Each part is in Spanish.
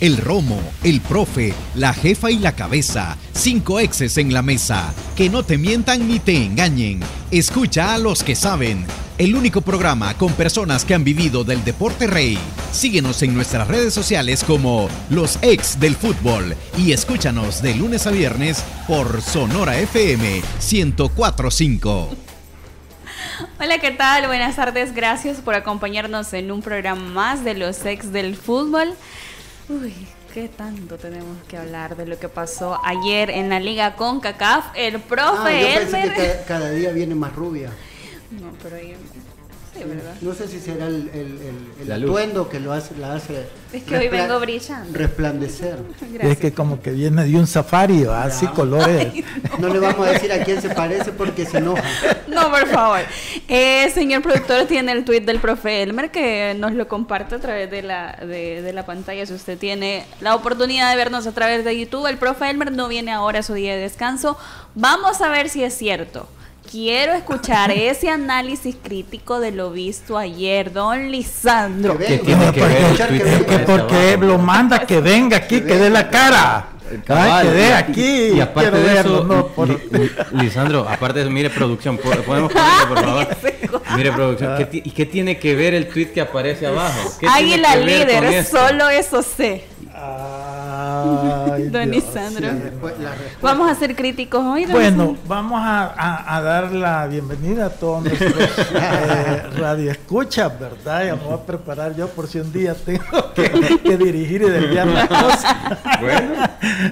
El romo, el profe, la jefa y la cabeza. Cinco exes en la mesa. Que no te mientan ni te engañen. Escucha a los que saben. El único programa con personas que han vivido del deporte rey. Síguenos en nuestras redes sociales como Los Ex del Fútbol y escúchanos de lunes a viernes por Sonora FM 1045. Hola, ¿qué tal? Buenas tardes. Gracias por acompañarnos en un programa más de Los Ex del Fútbol. Uy, qué tanto tenemos que hablar de lo que pasó ayer en la liga con CACAF. El profe Ah, yo pensé Elmer. que ca- cada día viene más rubia. No, pero ahí. Sí, ¿verdad? No sé si será el, el- el- atuendo que lo hace, la hace Es que hoy vengo brillando. resplandecer. Gracias. Es que como que viene de un safari, así colores. No le vamos a decir a quién se parece porque se enoja. No, por favor. Eh, señor productor, tiene el tweet del profe Elmer que nos lo comparte a través de la, de, de la pantalla. Si usted tiene la oportunidad de vernos a través de YouTube, el profe Elmer no viene ahora a su día de descanso. Vamos a ver si es cierto. Quiero escuchar ese análisis crítico de lo visto ayer, don Lisandro. Que ¿Qué venga, tiene que ver el escuchar tweet que de venga. Que Parece porque abajo. lo manda que venga aquí, que dé la cara. Cabal, Ay, que dé y- aquí. Y aparte quiero de verlo, eso, no, por- Li- Li- Lisandro, aparte de eso, mire producción, ¿po- ¿podemos ponerlo, por favor? Mire producción, ¿qué ti- ¿y qué tiene que ver el tweet que aparece abajo? ¿Qué tiene Águila líder, solo eso sé. Ay, Don Dios. Respuesta. Vamos a ser críticos hoy. don Bueno, vamos a, a- a dar la bienvenida a todos nuestros eh, radioescuchas, ¿verdad? Ya me voy a preparar yo por si un día tengo que, que dirigir y desviar las cosas. Bueno.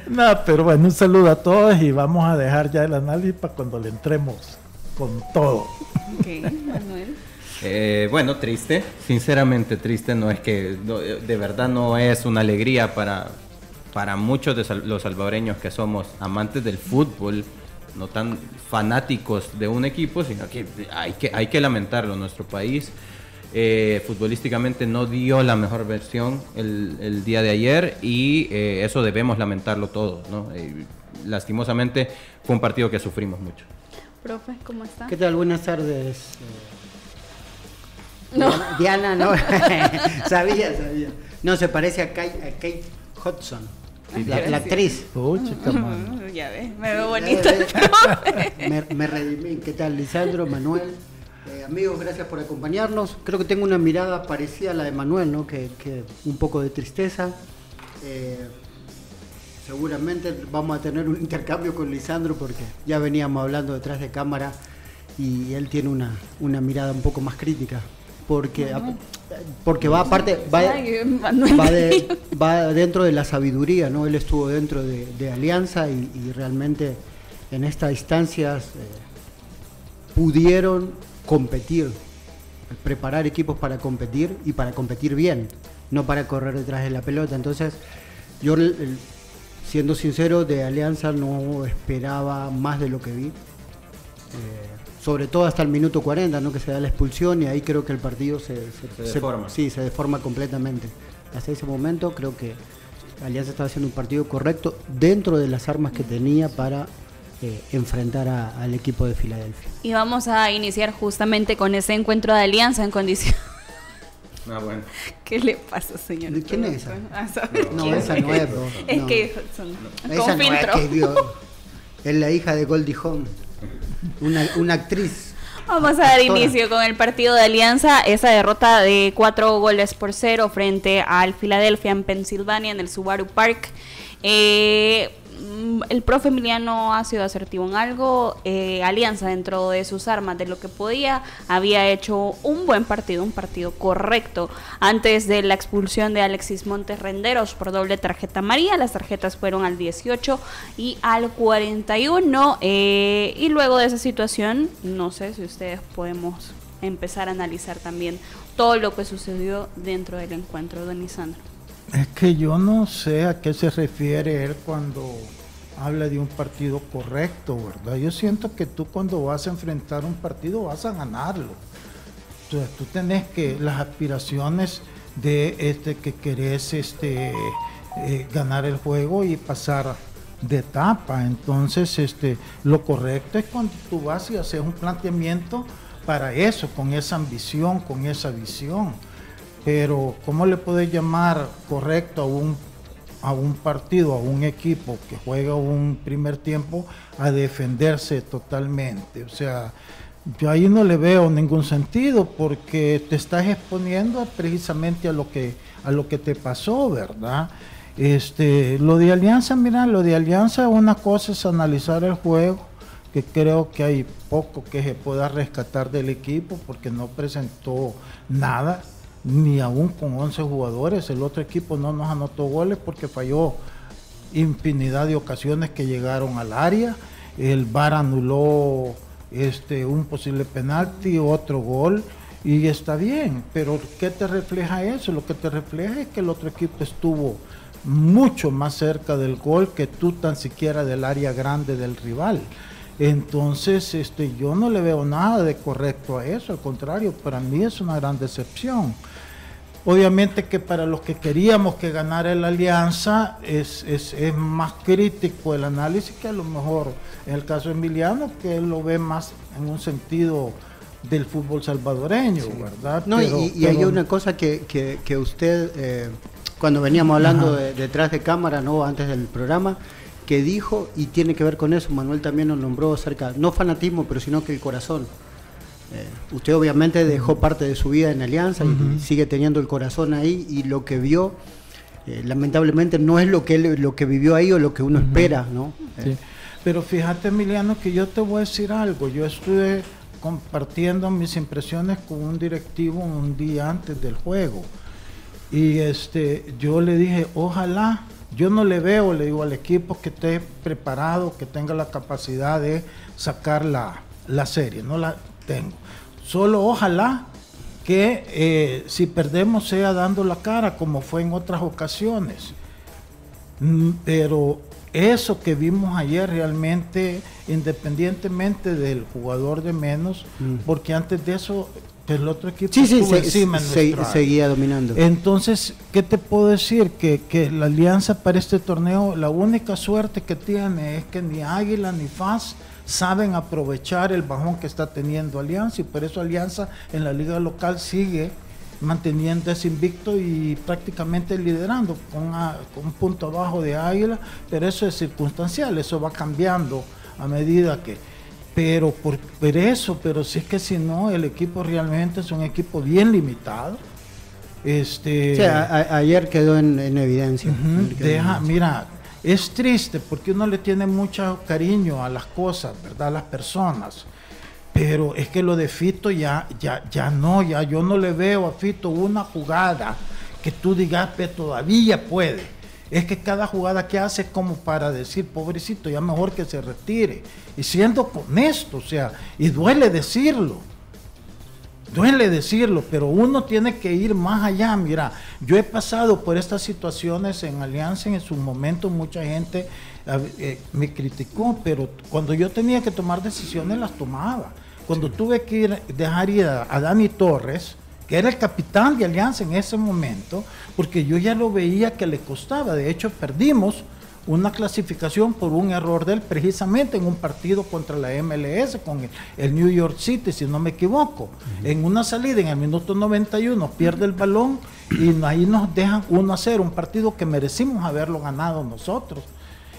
No, pero bueno, un saludo a todos y vamos a dejar ya el análisis para cuando le entremos con todo. Ok, Manuel. Eh, bueno, triste, sinceramente triste, no es que, no, de verdad no es una alegría para, para muchos de los salvadoreños que somos amantes del fútbol, no tan fanáticos de un equipo, sino que hay que, hay que lamentarlo, nuestro país eh, futbolísticamente no dio la mejor versión el, el día de ayer y eh, eso debemos lamentarlo todos, ¿no? Eh, lastimosamente fue un partido que sufrimos mucho. Profe, ¿cómo está? ¿Qué tal? Buenas tardes. No. Diana, Diana, no. sabía, sabía. No, se parece a Kate, a Kate Hudson, la, la actriz. Uy, chica, mano. Ya ves, me veo bonita me, me redimí. ¿Qué tal, Lisandro, Manuel? Eh, amigos, gracias por acompañarnos. Creo que tengo una mirada parecida a la de Manuel, ¿no? Que, que un poco de tristeza. Eh, seguramente vamos a tener un intercambio con Lisandro porque ya veníamos hablando detrás de cámara y él tiene una, una mirada un poco más crítica. Porque, porque va aparte, va, de- va dentro de la sabiduría, ¿no? Él estuvo dentro de, de Alianza y, y realmente en estas instancias eh, pudieron competir, preparar equipos para competir y para competir bien, no para correr detrás de la pelota. Entonces, yo, siendo sincero, de Alianza no esperaba más de lo que vi. Eh, sobre todo hasta el minuto 40, ¿no? que se da la expulsión y ahí creo que el partido se, Se deforma. sí, se deforma completamente. Hasta ese momento creo que Alianza estaba haciendo un partido correcto dentro de las armas que tenía para eh, enfrentar a- al equipo de Filadelfia. Y vamos a iniciar justamente con ese encuentro de alianza en condición. Ah, bueno. ¿Qué le pasa, señor? ¿De quién es esa? Ah, ¿sabe No, esa no es, bro. Es No. que son Esa no es que es la hija de Goldie Hawn, una, una actriz. Vamos a dar inicio con el partido de Alianza, esa derrota de cuatro goles por cero frente al Philadelphia en Pensilvania en el Subaru Park. Eh, el profe Emiliano ha sido asertivo en algo. eh, Alianza dentro de sus armas, de lo que podía, había hecho un buen partido, un partido correcto. Antes de la expulsión de Alexis Montes Renderos por doble tarjeta amarilla, las tarjetas fueron al 18 y al 41. eh, y luego de esa situación, no sé si ustedes podemos empezar a analizar también todo lo que sucedió dentro del encuentro de Lisandro. Es que yo no sé a qué se refiere él cuando habla de un partido correcto, ¿verdad? Yo siento que tú cuando vas a enfrentar un partido vas a ganarlo. Entonces tú tenés que las aspiraciones de este que querés este eh, ganar el juego y pasar de etapa. Entonces, este lo correcto es cuando tú vas y haces un planteamiento para eso, con esa ambición, con esa visión. Pero ¿cómo le puede llamar correcto a un, a un partido, a un equipo que juega un primer tiempo a defenderse totalmente? O sea, yo ahí no le veo ningún sentido porque te estás exponiendo precisamente a lo que, a lo que te pasó, ¿verdad? Este, lo de Alianza, mira, lo de Alianza, una cosa es analizar el juego, que creo que hay poco que se pueda rescatar del equipo porque no presentó nada, ni aún con 11 jugadores. El otro equipo no nos anotó goles porque falló infinidad de ocasiones que llegaron al área. El VAR anuló este, un posible penalti, otro gol. Y está bien, pero ¿qué te refleja eso? Lo que te refleja es que el otro equipo estuvo mucho más cerca del gol que tú tan siquiera del área grande del rival. Entonces, este, yo no le veo nada de correcto a eso, al contrario, para mí es una gran decepción. Obviamente que para los que queríamos que ganara la alianza es, es, es, más crítico el análisis que a lo mejor en el caso de Emiliano, que él lo ve más en un sentido del fútbol salvadoreño, ¿verdad? No, y, hay una cosa que, que, usted... Eh, cuando veníamos hablando detrás de cámara, ¿no? Antes del programa, que dijo, y tiene que ver con eso, Manuel también nos nombró acerca, no fanatismo, pero sino que el corazón. Eh, usted obviamente dejó parte de su vida en Alianza y sigue teniendo el corazón ahí y lo que vio, eh, lamentablemente no es lo que lo que vivió ahí o lo que uno espera, ¿no? Eh. Pero fíjate Emiliano que yo te voy a decir algo, yo estuve compartiendo mis impresiones con un directivo un día antes del juego. Y este, yo le dije, ojalá, yo no le veo, le digo al equipo que esté preparado, que tenga la capacidad de sacar la, serie, no la tengo. Solo ojalá que eh, si perdemos sea dando la cara, como fue en otras ocasiones. Mm, pero eso que vimos ayer realmente, independientemente del jugador de menos, mm. porque antes de eso el otro equipo sí, sí, seguía dominando. Entonces, ¿qué te puedo decir? Que, la alianza para este torneo, la única suerte que tiene es que ni Águila ni FAS saben aprovechar el bajón que está teniendo Alianza y por eso Alianza en la liga local sigue manteniendo ese invicto y prácticamente liderando con, con un punto abajo de Águila, pero eso es circunstancial, eso va cambiando a medida que pero por, eso, pero si es que si no, el equipo realmente es un equipo bien limitado. Este, ayer quedó en, evidencia. deja, mira, es triste porque uno le tiene mucho cariño a las cosas, ¿verdad? A las personas. Pero es que lo de Fito ya, ya, ya no, ya yo no le veo a Fito una jugada que tú digas, que todavía puede es que cada jugada que hace es como para decir, pobrecito, ya mejor que se retire. Y siendo honesto, o sea, y duele decirlo. Duele decirlo, pero uno tiene que ir más allá. Mira, yo he pasado por estas situaciones en Alianza, en su momento mucha gente eh, me criticó, pero cuando yo tenía que tomar decisiones las tomaba. Cuando tuve que ir, dejar ir a Dani Torres, que era el capitán de Alianza en ese momento, porque yo ya lo veía que le costaba. De hecho, perdimos una clasificación por un error de él precisamente en un partido contra la MLS con el, New York City, si no me equivoco. En una salida en el minuto 91 pierde el balón y ahí nos dejan 1 a 0, un partido que merecimos haberlo ganado nosotros.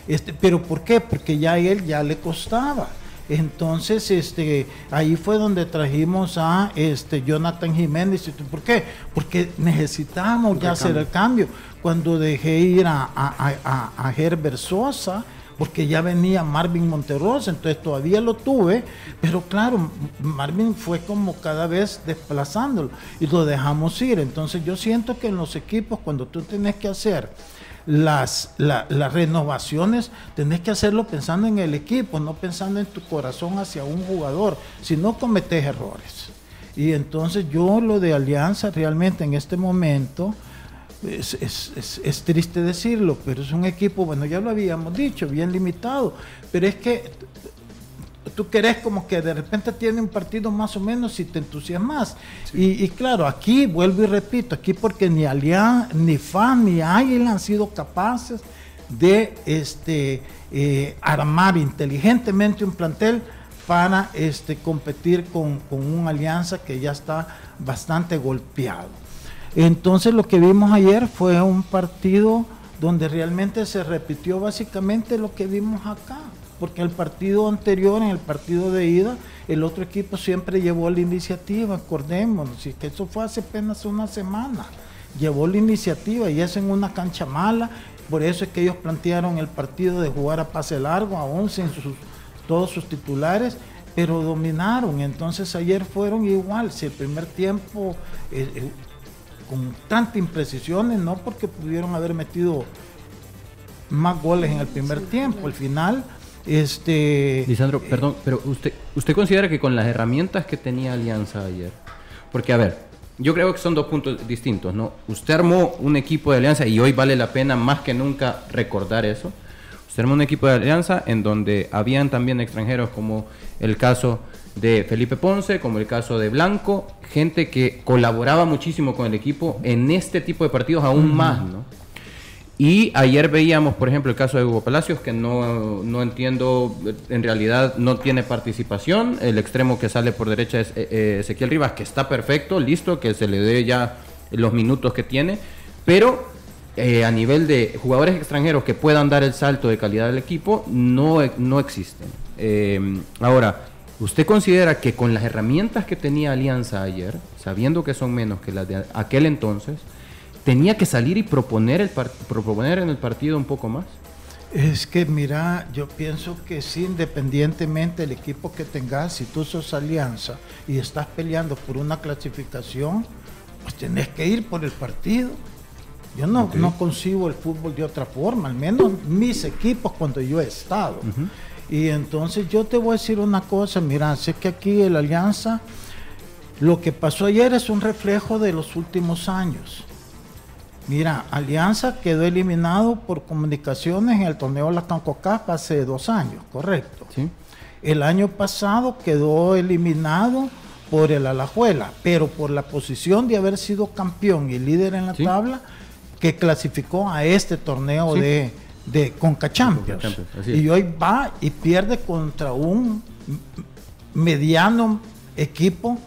Este, pero ¿por qué? Porque ya a él ya le costaba. Entonces, este, ahí fue donde trajimos a este Jonathan Jiménez. ¿Por qué? Porque necesitamos ya hacer el cambio. Cuando dejé ir a, a, Herbert Sosa, porque ya venía Marvin Monterrosa, entonces todavía lo tuve, pero claro, Marvin fue como cada vez desplazándolo y lo dejamos ir. Entonces yo siento que en los equipos, cuando tú tienes que hacer las, las renovaciones tenés que hacerlo pensando en el equipo, no pensando en tu corazón hacia un jugador, si no cometes errores. Y entonces yo lo de Alianza realmente en este momento, es, es, es, triste decirlo, pero es un equipo, bueno, ya lo habíamos dicho, bien limitado, pero es que tú querés como que de repente tiene un partido más o menos y te entusiasmas. Y, claro, aquí vuelvo y repito, aquí porque ni Alianza, ni FAN, ni Águila han sido capaces de este, eh, armar inteligentemente un plantel para este, competir con, con una alianza que ya está bastante golpeado. Entonces lo que vimos ayer fue un partido donde realmente se repitió básicamente lo que vimos acá, porque el partido anterior, en el partido de ida, el otro equipo siempre llevó la iniciativa, acordémonos, y que eso fue hace apenas una semana, llevó la iniciativa y es en una cancha mala, por eso es que ellos plantearon el partido de jugar a pase largo, a 11 en sus, todos sus titulares, pero dominaron, entonces ayer fueron igual, si el primer tiempo... Eh, eh, con tantas imprecisiones, no porque pudieron haber metido más goles en el primer tiempo. Al final, este. Lisandro, perdón, pero usted, usted considera que con las herramientas que tenía Alianza ayer, porque a ver, yo creo que son dos puntos distintos, ¿no? Usted armó un equipo de Alianza y hoy vale la pena más que nunca recordar eso. Usted armó un equipo de Alianza en donde habían también extranjeros como el caso de Felipe Ponce, como el caso de Blanco, gente que colaboraba muchísimo con el equipo en este tipo de partidos aún más, ¿no? Y ayer veíamos, por ejemplo, el caso de Hugo Palacios, que no, no, entiendo, en realidad no tiene participación. El extremo que sale por derecha es eh, eh, Ezequiel Rivas, que está perfecto, listo, que se le dé ya los minutos que tiene. Pero eh, a nivel de jugadores extranjeros que puedan dar el salto de calidad del equipo, no, no existen. ahora, ¿Usted considera que con las herramientas que tenía Alianza ayer, sabiendo que son menos que las de aquel entonces, tenía que salir y proponer, el proponer en el partido un poco más? Es que mira, yo pienso que sí, independientemente del equipo que tengas, si tú sos alianza y estás peleando por una clasificación, pues tenés que ir por el partido. Yo no, no concibo el fútbol de otra forma, al menos mis equipos cuando yo he estado. Y entonces yo te voy a decir una cosa, mira, sé que aquí el Alianza, lo que pasó ayer es un reflejo de los últimos años. Mira, Alianza quedó eliminado por comunicaciones en el torneo La Cancocapa hace dos años, correcto. Sí. El año pasado quedó eliminado por el Alajuela, pero por la posición de haber sido campeón y líder en la tabla, que clasificó a este torneo de de Conca Champions. y hoy va y pierde contra un mediano equipo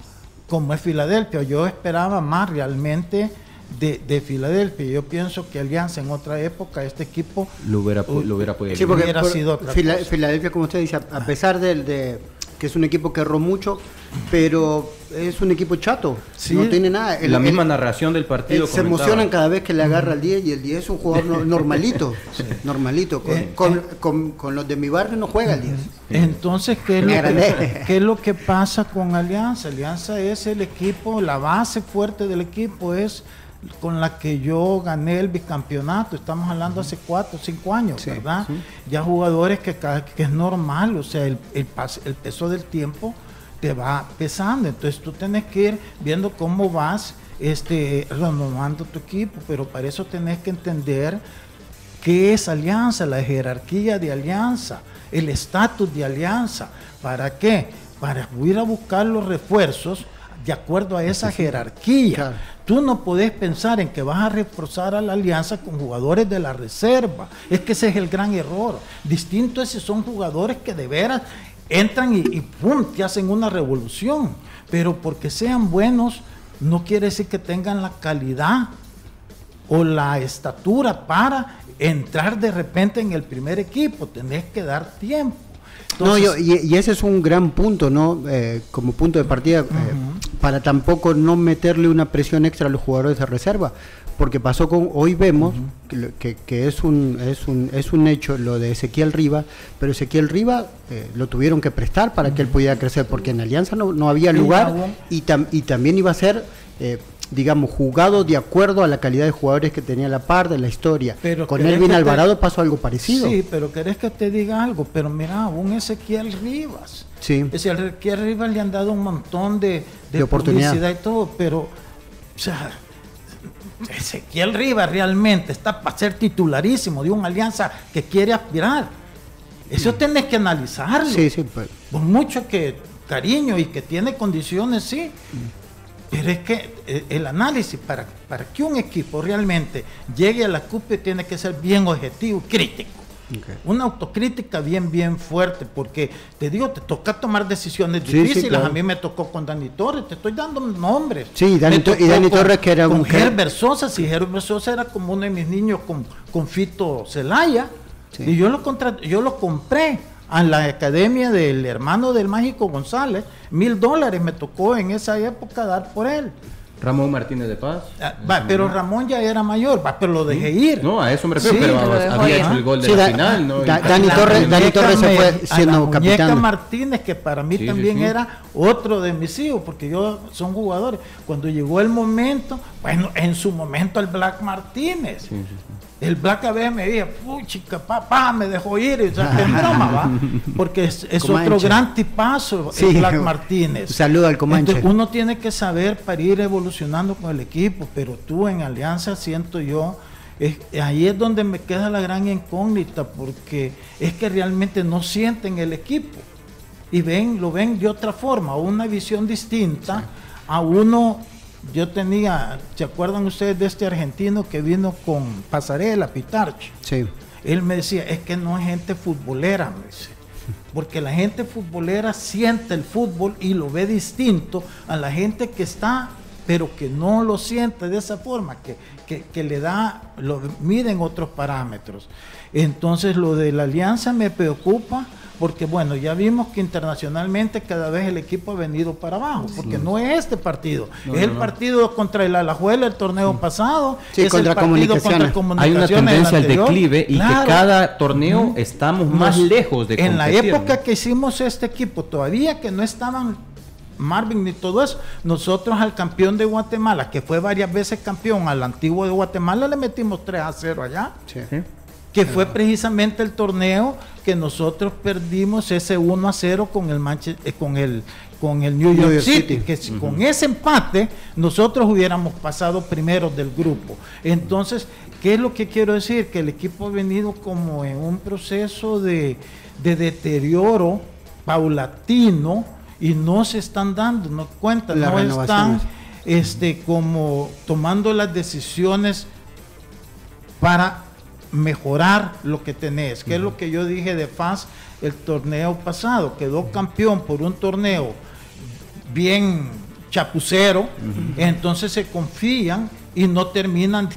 como es Filadelfia. Yo esperaba más realmente de, de, Filadelfia. Yo pienso que Alianza en otra época, este equipo lo hubiera, lo hubiera podido. Sí, porque hubiera sido Filadelfia, como usted dice, a pesar del, de que es un equipo que erró mucho, pero es un equipo chato, no tiene nada. la misma narración del partido. se emocionan cada vez que le agarra el 10 y el 10 es un jugador normalito, normalito. Eh, eh. Con, con, los de mi barrio no juega el 10. Entonces, ¿qué es, lo que, ¿qué es lo que pasa con Alianza? Alianza es el equipo, la base fuerte del equipo es con la que yo gané el bicampeonato, estamos hablando hace cuatro o cinco años, ¿verdad? Ya jugadores que, que es normal, o sea, el, el, el, peso del tiempo te va pesando, entonces tú tienes que ir viendo cómo vas este, renovando tu equipo, pero para eso tenés que entender qué es alianza, la jerarquía de alianza, el estatus de alianza, ¿para qué? Para ir a buscar los refuerzos de acuerdo a esa jerarquía. Tú no podés pensar en que vas a reforzar a la alianza con jugadores de la reserva. Es que ese es el gran error. Distinto es si son jugadores que de veras entran y, y ¡pum! te hacen una revolución. Pero porque sean buenos, no quiere decir que tengan la calidad o la estatura para entrar de repente en el primer equipo. Tenés que dar tiempo. No, y, ese es un gran punto, ¿no? Eh, como punto de partida. Eh, para tampoco no meterle una presión extra a los jugadores de reserva, porque pasó con, hoy vemos que, que, es, un, es, un, es un hecho lo de Ezequiel Riva, pero Ezequiel Riva eh, lo tuvieron que prestar para que él pudiera crecer, porque en Alianza no, no había lugar y, y también iba a ser... Digamos, jugado de acuerdo a la calidad de jugadores que tenía la par de la historia. Pero Con Elvin Alvarado pasó algo parecido. Sí, pero querés que te diga algo, pero mira, un Ezequiel Rivas Sí. Es decir, al Rivas le han dado un montón de, de, oportunidad y todo, pero, o sea, Ezequiel Rivas realmente está para ser titularísimo de una alianza que quiere aspirar. Eso mm. tenés que analizarlo. Sí, sí, pues. Por mucho que cariño y que tiene condiciones, sí. Pero es que eh, el análisis para, para que un equipo realmente llegue a la cúpula tiene que ser bien objetivo, crítico. Una autocrítica bien, bien fuerte, porque te digo, te toca tomar decisiones Sí, sí, difíciles. claro. A mí me tocó con Dani Torres, te estoy dando nombres. Sí, Dani y Dani con- Torres, que era con un- Herbert Sosa, si Herbert Sosa era como uno de mis niños con, con Fito Celaya, Sí. y yo lo, contra- yo lo compré a la academia del hermano del Mágico González, mil dólares me tocó en esa época dar por él. Ramón Martínez de Paz. Ah, va, pero Ramón ya era mayor, va, pero lo dejé ir. No, a eso me refiero, Sí, pero había ir. hecho el gol de Sí, la da- final, ¿no? da- Y- Dani La Torres- Dani Torres se fue a siendo capitán. Martínez, que para mí Sí, también sí. era otro de mis hijos, porque yo son jugadores. Cuando llegó el momento, bueno, en su momento el Black Martínez. El Black veces me dijo, puchica, papá, me dejó ir. O sea, que en broma, ¿va? Porque es, es otro gran tipazo, Sí, el Black un Martínez. saludo al Comanche. Entonces, uno tiene que saber para ir evolucionando con el equipo, pero tú en Alianza siento yo, es- ahí es donde me queda la gran incógnita, porque es que realmente no sienten el equipo y ven, lo ven de otra forma, una visión distinta a uno. Yo tenía, ¿se acuerdan ustedes de este argentino que vino con Pasarela, Pitarch? Sí. Él me decía, es que no es gente futbolera, me dice. Porque la gente futbolera siente el fútbol y lo ve distinto a la gente que está, pero que no lo siente de esa forma, que, que, que le da, lo miden otros parámetros. Entonces lo de la alianza me preocupa porque bueno, ya vimos que internacionalmente cada vez el equipo ha venido para abajo, porque no es este partido, No, es no, el no. partido contra el Alajuela el torneo pasado, Sí, es contra el partido Comunicaciones. contra Hay una Comunicaciones tendencia al declive y Claro. que cada torneo estamos más lejos de En la época ¿no? que hicimos este equipo, todavía que no estaban Marvin ni todo eso, nosotros al campeón de Guatemala, que fue varias veces campeón, al antiguo de Guatemala le metimos 3 a 0 allá, Sí. Que fue precisamente el torneo que nosotros perdimos ese 1 a 0 con el Manche- eh, con el con el New York, City, City. que si con ese empate nosotros hubiéramos pasado primeros del grupo. Entonces, ¿qué es lo que quiero decir? Que el equipo ha venido como en un proceso de, de deterioro paulatino y no se están dando, no cuentan, Las no están este, como tomando las decisiones para mejorar lo que tenés, que es lo que yo dije de FAS el torneo pasado, quedó campeón por un torneo bien chapucero, entonces se confían y no terminan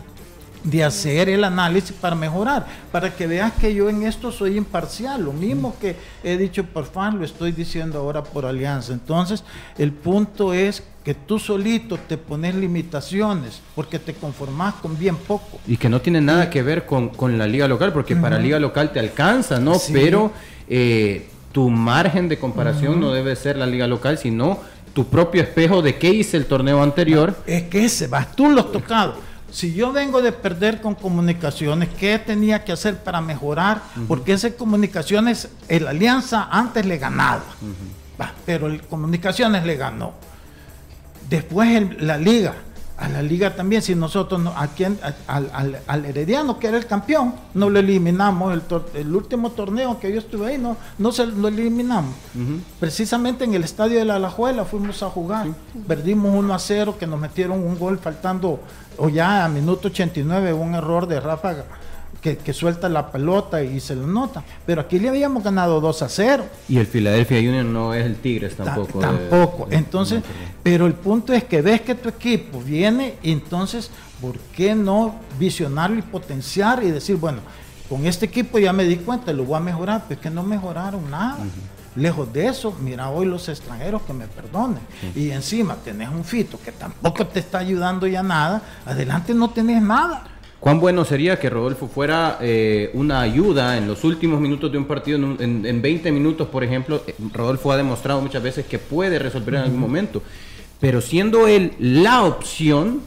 de hacer el análisis para mejorar, para que veas que yo en esto soy imparcial, lo mismo que he dicho por FAN, lo estoy diciendo ahora por Alianza. Entonces, el punto es que tú solito te pones limitaciones porque te conformas con bien poco. Y que no tiene nada que ver con, con la liga local, porque para liga local te alcanza, ¿no? Sí. Pero eh, tu margen de comparación no debe ser la liga local, sino tu propio espejo de qué hice el torneo anterior. Es que ese vas, tú lo has tocado. Si yo vengo de perder con comunicaciones, ¿qué tenía que hacer para mejorar? Porque ese comunicaciones, el Alianza antes le ganaba, pero el comunicaciones le ganó. Después el- la liga, a la liga también, si nosotros no, a quien- a- al, al- al Herediano, que era el campeón, no lo eliminamos. El, tor- el último torneo que yo estuve ahí, no, no se lo eliminamos. Precisamente en el estadio de la Alajuela fuimos a jugar. Perdimos 1 a 0, que nos metieron un gol faltando, o ya a minuto 89, un error de Rafa que, que suelta la pelota y se lo nota. Pero aquí le habíamos ganado 2 a 0. Y el Philadelphia Union no es el Tigres Ta- tampoco. de- tampoco. de- entonces, de pero el punto es que ves que tu equipo viene, entonces, ¿por qué no visionarlo y potenciar y decir, bueno, con este equipo ya me di cuenta, lo voy a mejorar, pues que no mejoraron nada. Lejos de eso, mira hoy los extranjeros que me perdonen. Y encima tenés un fito que tampoco te está ayudando ya nada, adelante no tenés nada. ¿Cuán bueno sería que Rodolfo fuera eh, una ayuda en los últimos minutos de un partido? En, un- en- en 20 minutos, por ejemplo, eh, Rodolfo ha demostrado muchas veces que puede resolver en algún momento. Pero siendo él la opción,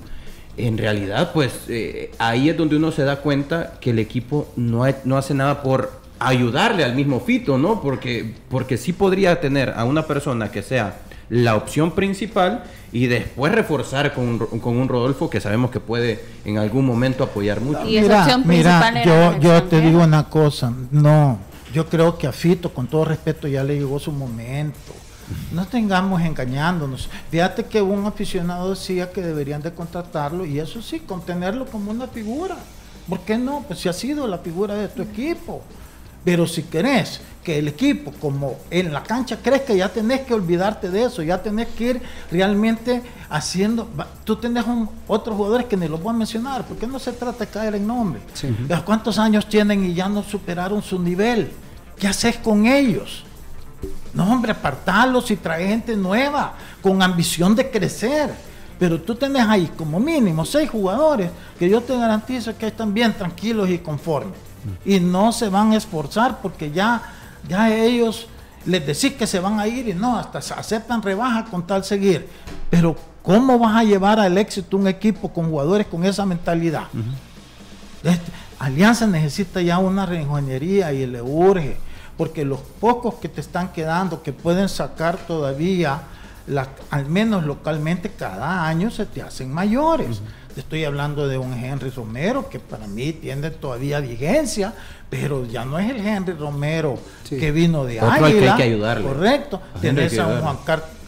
en realidad, pues eh, ahí es donde uno se da cuenta que el equipo no, no hace nada por ayudarle al mismo Fito, ¿no? Porque, porque sí podría tener a una persona que sea la opción principal y después reforzar con, con un Rodolfo que sabemos que puede en algún momento apoyar mucho. Y esa opción principal era yo, te digo una cosa, no, yo creo que a Fito, con todo respeto, ya le llegó su momento. No tengamos engañándonos. Fíjate que un aficionado decía que deberían de contratarlo y eso sí, contenerlo como una figura. ¿Por qué no? Pues si ha sido la figura de tu equipo. Pero si querés que el equipo, como en la cancha crezca, ya tenés que olvidarte de eso, ya tenés que ir realmente haciendo. Tú tenés otros jugadores que ni los voy a mencionar, porque no se trata de caer en nombre. ¿Cuántos años tienen y ya no superaron su nivel? ¿Qué haces con ellos? No, hombre, apartarlos y traer gente nueva, con ambición de crecer. Pero tú tenés ahí como mínimo seis jugadores que yo te garantizo que están bien tranquilos y conformes. Y no se van a esforzar porque ya, ya ellos les decís que se van a ir y no, hasta aceptan rebaja con tal seguir. Pero ¿cómo vas a llevar al éxito un equipo con jugadores con esa mentalidad? Este, Alianza necesita ya una reingeniería y le urge, porque los pocos que te están quedando, que pueden sacar todavía al menos localmente, cada año se te hacen mayores. Estoy hablando de un Henry Romero que para mí tiene todavía vigencia, pero ya no es el Henry Romero que vino de Otro Águila. que hay que ayudarle. Correcto. Tienes a, Juan,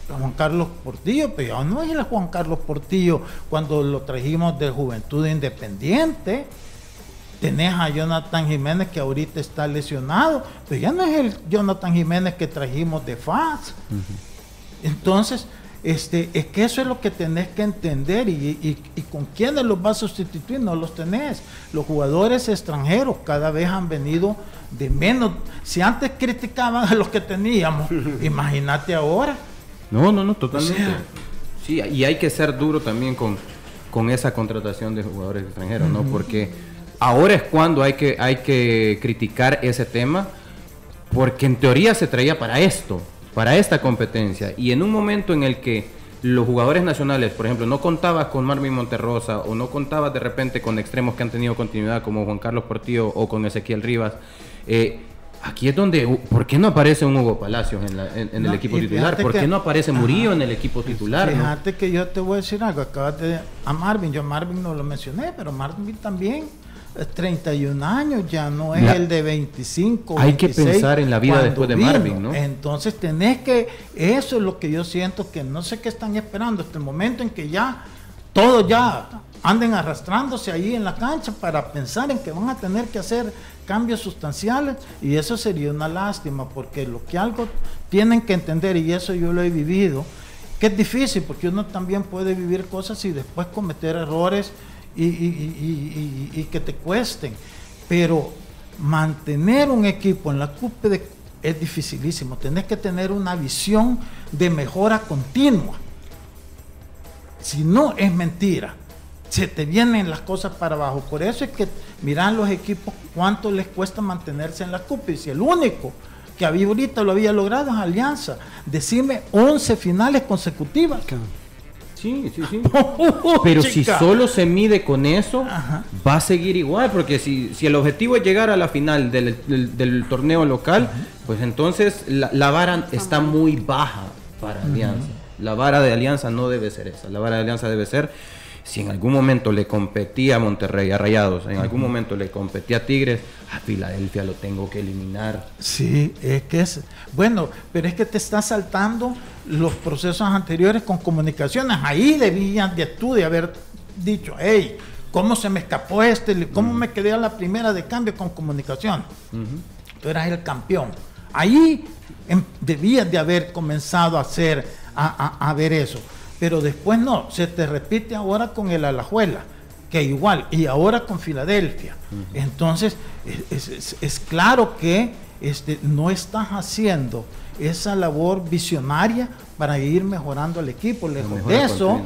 Juan, Carlos Portillo, pero ya no es el Juan Carlos Portillo cuando lo trajimos de Juventud Independiente. Tenés a Jonathan Jiménez que ahorita está lesionado, pero ya no es el Jonathan Jiménez que trajimos de FAS. Entonces, este, es que eso es lo que tenés que entender y, con quiénes los vas a sustituir, no los tenés. Los jugadores extranjeros cada vez han venido de menos. Si antes criticaban a los que teníamos, imagínate ahora. No, no, no, totalmente. sí, y hay que ser duro también con, con esa contratación de jugadores extranjeros, ¿no? Porque ahora es cuando hay que, hay que criticar ese tema, porque en teoría se traía para esto para esta competencia y en un momento en el que los jugadores nacionales, por ejemplo, no contabas con Marvin Monterrosa o no contabas de repente con extremos que han tenido continuidad como Juan Carlos Portillo o con Ezequiel Rivas, eh, aquí es donde, ¿por qué no aparece un Hugo Palacios en, el equipo titular? ¿Por qué no aparece Murillo en el equipo titular? Fíjate que yo te voy a decir algo, acabas de, a Marvin, yo a Marvin no lo mencioné, pero Marvin también 31 años, ya no es el de 25. Hay que pensar en la vida después de Marvin, ¿no? Entonces tenés que, eso es lo que yo siento, que no sé qué están esperando, hasta el momento en que ya todos ya anden arrastrándose ahí en la cancha para pensar en que van a tener que hacer cambios sustanciales y eso sería una lástima porque lo que algo tienen que entender y eso yo lo he vivido, que es difícil porque uno también puede vivir cosas y después cometer errores y, que te cuesten. Pero mantener un equipo en la cúspide es dificilísimo. Tenés que tener una visión de mejora continua. Si no, es mentira. Se te vienen las cosas para abajo. Por eso es que miran los equipos cuánto les cuesta mantenerse en la cúspide. Si el único que había ahorita lo había logrado es Alianza. Decime 11 finales consecutivas. Sí, sí, sí. Pero si solo se mide con eso, va a seguir igual, porque si, si el objetivo es llegar a la final del, torneo local, pues entonces la, vara está muy baja para Alianza. La vara de Alianza no debe ser esa, la vara de Alianza debe ser si en algún momento le competía a Monterrey, a Rayados, en algún momento le competía a Tigres, a Filadelfia lo tengo que eliminar. Sí, es que es, bueno, pero es que te está saltando los procesos anteriores con comunicaciones. Ahí debían de tú de haber dicho, hey, ¿cómo se me escapó este? ¿Cómo me quedé a la primera de cambio con comunicación? Tú eras el campeón. Ahí em, debías de haber comenzado a hacer, a ver eso pero después no, se te repite ahora con el Alajuela, que igual, y ahora con Filadelfia. Entonces, es, claro que este, no estás haciendo esa labor visionaria para ir mejorando el equipo. Lejos de eso,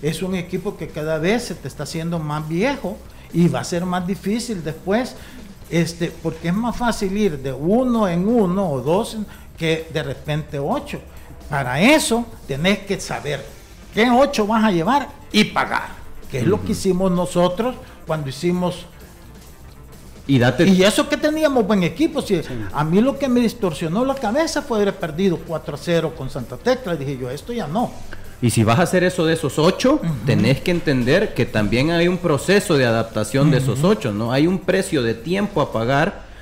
es un equipo que cada vez se te está haciendo más viejo y va a ser más difícil después, este, porque es más fácil ir de uno en uno o dos que de repente ocho. Para eso tenés que saber ¿Qué ocho vas a llevar? Y pagar. Que es lo que hicimos nosotros cuando hicimos y, date... y, eso que teníamos buen equipo. Si A mí lo que me distorsionó la cabeza fue haber perdido 4 a 0 con Santa Tecla. Dije yo, esto ya no. Y si vas a hacer eso de esos ocho, tenés que entender que también hay un proceso de adaptación de esos ocho, ¿no? Hay un precio de tiempo a pagar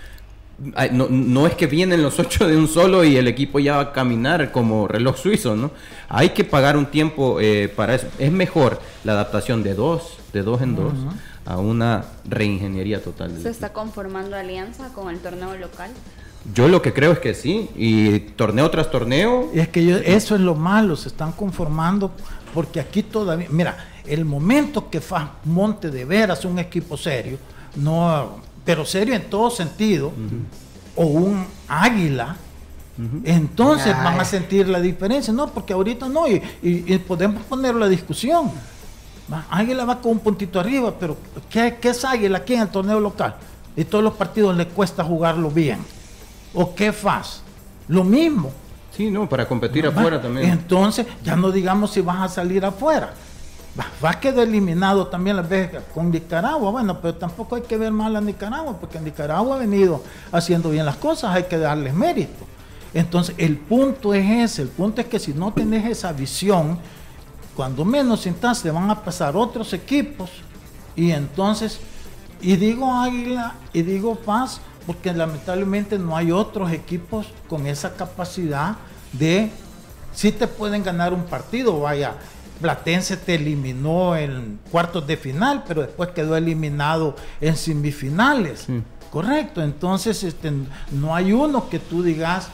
no, es que vienen los ocho de un solo y el equipo ya va a caminar como reloj suizo, ¿no? Hay que pagar un tiempo eh, para eso. Es mejor la adaptación de dos, de dos en dos, a una reingeniería total. ¿Se está conformando alianza con el torneo local? Yo lo que creo es que sí, y torneo tras torneo. Y es que eso es lo malo, se están conformando, porque aquí todavía, mira, el momento que fa monte de veras un equipo serio, no, pero serio en todo sentido, o un águila, entonces van a sentir la diferencia, no, porque ahorita no, y, podemos poner la discusión. Águila va con un puntito arriba, pero ¿qué, ¿qué, es Águila aquí en el torneo local? Y todos los partidos le cuesta jugarlo bien. ¿O qué faz? Lo mismo. Sí, no, para competir afuera también. Entonces, ya no digamos si vas a salir afuera. Va, a quedar eliminado también las veces con Nicaragua. Bueno, pero tampoco hay que ver mal a Nicaragua, porque Nicaragua ha venido haciendo bien las cosas, hay que darles mérito. Entonces, el punto es ese, el punto es que si no tenés esa visión, cuando menos te van a pasar otros equipos. Y entonces, y digo Águila y digo Paz, porque lamentablemente no hay otros equipos con esa capacidad de, si te pueden ganar un partido, vaya, Platense te eliminó en cuartos de final, pero después quedó eliminado en semifinales. Correcto, entonces este, no hay uno que tú digas,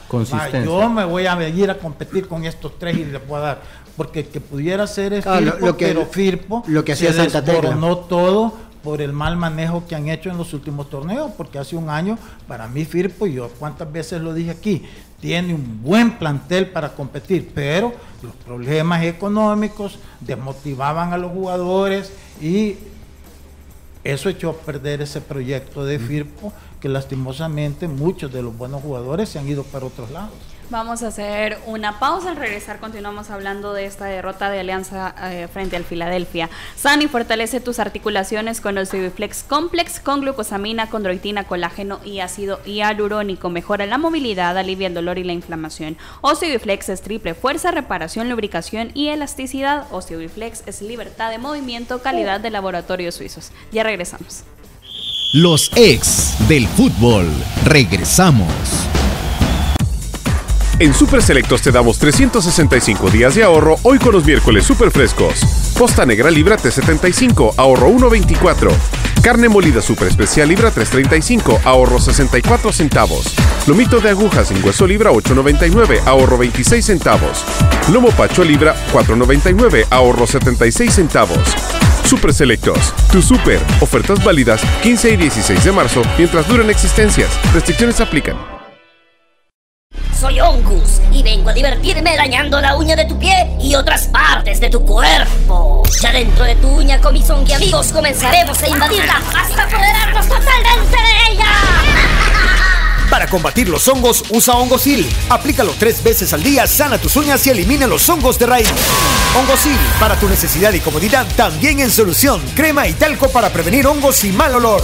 yo me voy a ir a competir con estos tres y les voy a dar, porque el que pudiera ser es Firpo, que, pero Firpo lo que hacía se Santa no todo por el mal manejo que han hecho en los últimos torneos, porque hace un año, para mí Firpo, y yo cuántas veces lo dije aquí, tiene un buen plantel para competir, pero los problemas económicos desmotivaban a los jugadores y eso echó a perder ese proyecto de Firpo, que lastimosamente muchos de los buenos jugadores se han ido para otros lados. Vamos a hacer una pausa. Al regresar continuamos hablando de esta derrota de Alianza eh, frente al Filadelfia. Sani fortalece tus articulaciones con el Civiflex Complex con glucosamina, condroitina, colágeno y ácido hialurónico. Mejora la movilidad, alivia el dolor y la inflamación. Osteobiflex es triple fuerza, reparación, lubricación y elasticidad. Osteobiflex es libertad de movimiento, calidad de laboratorios suizos. Ya regresamos. Los ex del fútbol. Regresamos. En Super Selectos te damos 365 días de ahorro hoy con los miércoles super frescos. Posta negra libra T75, ahorro 1.24. Carne molida super especial libra 3.35, ahorro 64 centavos. Lomito de agujas en hueso libra 8.99, ahorro 26 centavos. Lomo pacho libra 4.99, ahorro 76 centavos. Super Selectos, tu super. Ofertas válidas 15 y 16 de marzo mientras duren existencias. Restricciones aplican. Soy Ongus y vengo a divertirme dañando la uña de tu pie y otras partes de tu cuerpo. Ya dentro de tu uña con mis amigos comenzaremos a invadirla hasta apoderarnos totalmente de ella. Para combatir los hongos, usa Hongosil. Aplícalo tres veces al día, sana tus uñas y elimina los hongos de raíz. Hongosil, para tu necesidad y comodidad, también en solución. Crema y talco para prevenir hongos y mal olor.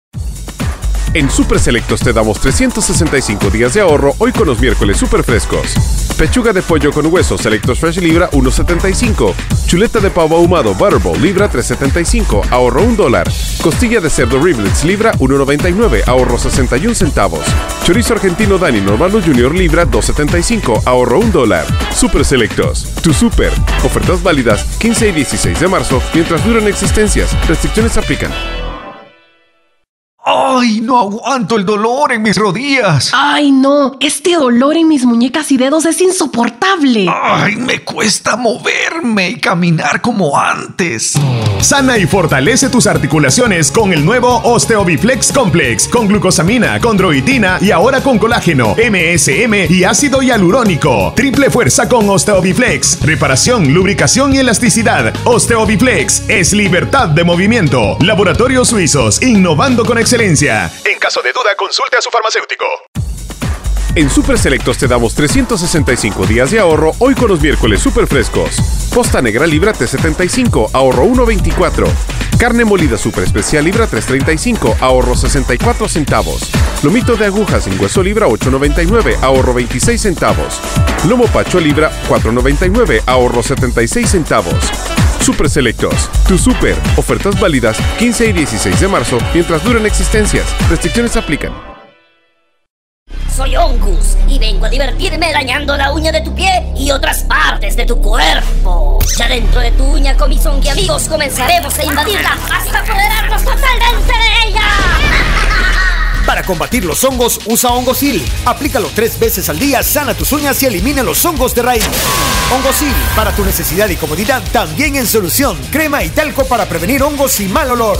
En Super Selectos te damos 365 días de ahorro hoy con los miércoles super frescos. Pechuga de pollo con hueso Selectos Fresh Libra 1.75. Chuleta de pavo ahumado Butterball Libra 3.75, ahorro 1 dólar. Costilla de cerdo Riblets Libra 1.99, ahorro 61 centavos. Chorizo argentino Dani Normalo Junior Libra 2.75, ahorro 1 dólar. Super Selectos, tu super. Ofertas válidas 15 y 16 de marzo mientras duran existencias. Restricciones aplican. ¡Ay, no aguanto el dolor en mis rodillas! ¡Ay, no! Este dolor en mis muñecas y dedos es insoportable. ¡Ay, me cuesta moverme y caminar como antes! Sana y fortalece tus articulaciones con el nuevo Osteobiflex Complex, con glucosamina, condroitina y ahora con colágeno, MSM y ácido hialurónico. Triple fuerza con Osteobiflex. Reparación, lubricación y elasticidad. Osteobiflex es libertad de movimiento. Laboratorios Suizos, innovando con excelencia. En caso de duda, consulte a su farmacéutico. En Super Selectos te damos 365 días de ahorro hoy con los miércoles super frescos. Posta negra libra T75, ahorro 1.24. Carne molida super especial libra 3.35, ahorro 64 centavos. Lomito de agujas en hueso libra 8.99, ahorro 26 centavos. Lomo pacho libra 4.99, ahorro 76 centavos. Super Selectos, tu super. Ofertas válidas 15 y 16 de marzo mientras duren existencias. Restricciones aplican. Soy Ongus y vengo a divertirme dañando la uña de tu pie y otras partes de tu cuerpo. Ya dentro de tu uña, y amigos, comenzaremos a invadirla hasta apoderarnos totalmente de ella. Para combatir los hongos, usa Hongosil. Aplícalo tres veces al día, sana tus uñas y elimina los hongos de raíz. Hongosil, para tu necesidad y comodidad, también en solución. Crema y talco para prevenir hongos y mal olor.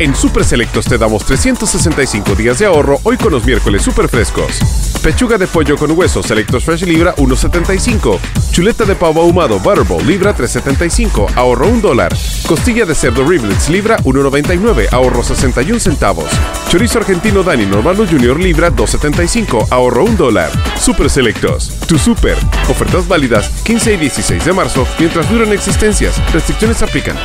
En Super Selectos te damos 365 días de ahorro hoy con los miércoles super frescos. Pechuga de pollo con hueso Selectos Fresh Libra 1.75. Chuleta de pavo ahumado Butterball Libra 3.75, ahorro 1 dólar. Costilla de cerdo Riblets Libra 1.99, ahorro 61 centavos. Chorizo argentino Dani Normalo Junior Libra 2.75, ahorro 1 dólar. Super Selectos, tu super. Ofertas válidas 15 y 16 de marzo mientras duran existencias. Restricciones aplican.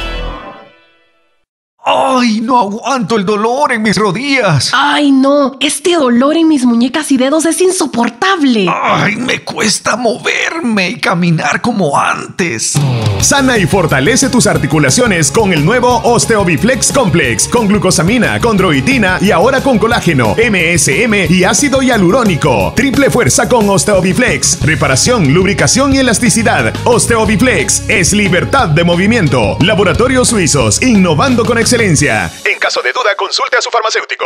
¡Ay, no aguanto el dolor en mis rodillas! Ay, no, este dolor en mis muñecas y dedos es insoportable. ¡Ay, me cuesta moverme y caminar como antes! Sana y fortalece tus articulaciones con el nuevo Osteobiflex Complex, con glucosamina, condroitina y ahora con colágeno, MSM y ácido hialurónico. Triple fuerza con Osteobiflex. Reparación, lubricación y elasticidad. Osteobiflex es libertad de movimiento. Laboratorios Suizos, innovando con excelencia. En caso de duda, consulte a su farmacéutico.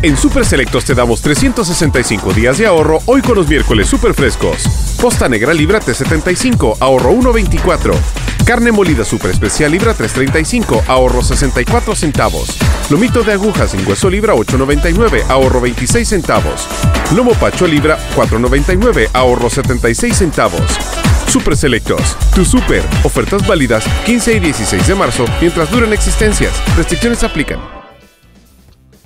En Super Selectos te damos 365 días de ahorro hoy con los miércoles super frescos. Posta negra libra 375, ahorro 1.24. Carne molida super especial libra 335, ahorro 64 centavos. Lomito de aguja sin hueso libra 8.99, ahorro 26 centavos. Lomo pacho libra 4.99, ahorro 76 centavos. Super Selectos, tu super. Ofertas válidas 15 y 16 de marzo mientras duren existencias. Restricciones aplican.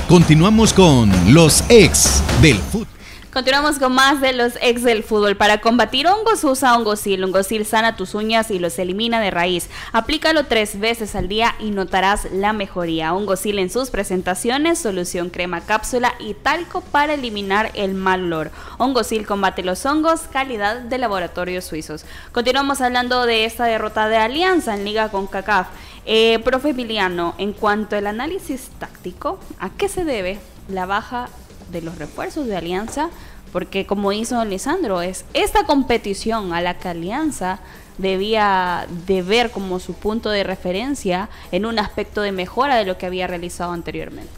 Continuamos con los ex del fútbol. Continuamos con más de los ex del fútbol. Para combatir hongos usa Hongosil. Hongosil sana tus uñas y los elimina de raíz. Aplícalo tres veces al día y notarás la mejoría. Hongosil en sus presentaciones, solución crema cápsula y talco para eliminar el mal olor. Hongosil combate los hongos, calidad de laboratorios suizos. Continuamos hablando de esta derrota de Alianza en Liga con CACAF. Eh, profe Emiliano, en cuanto al análisis táctico, ¿a qué se debe la baja de los refuerzos de Alianza? Porque como hizo Lisandro, es esta competición a la que Alianza debía de ver como su punto de referencia en un aspecto de mejora de lo que había realizado anteriormente.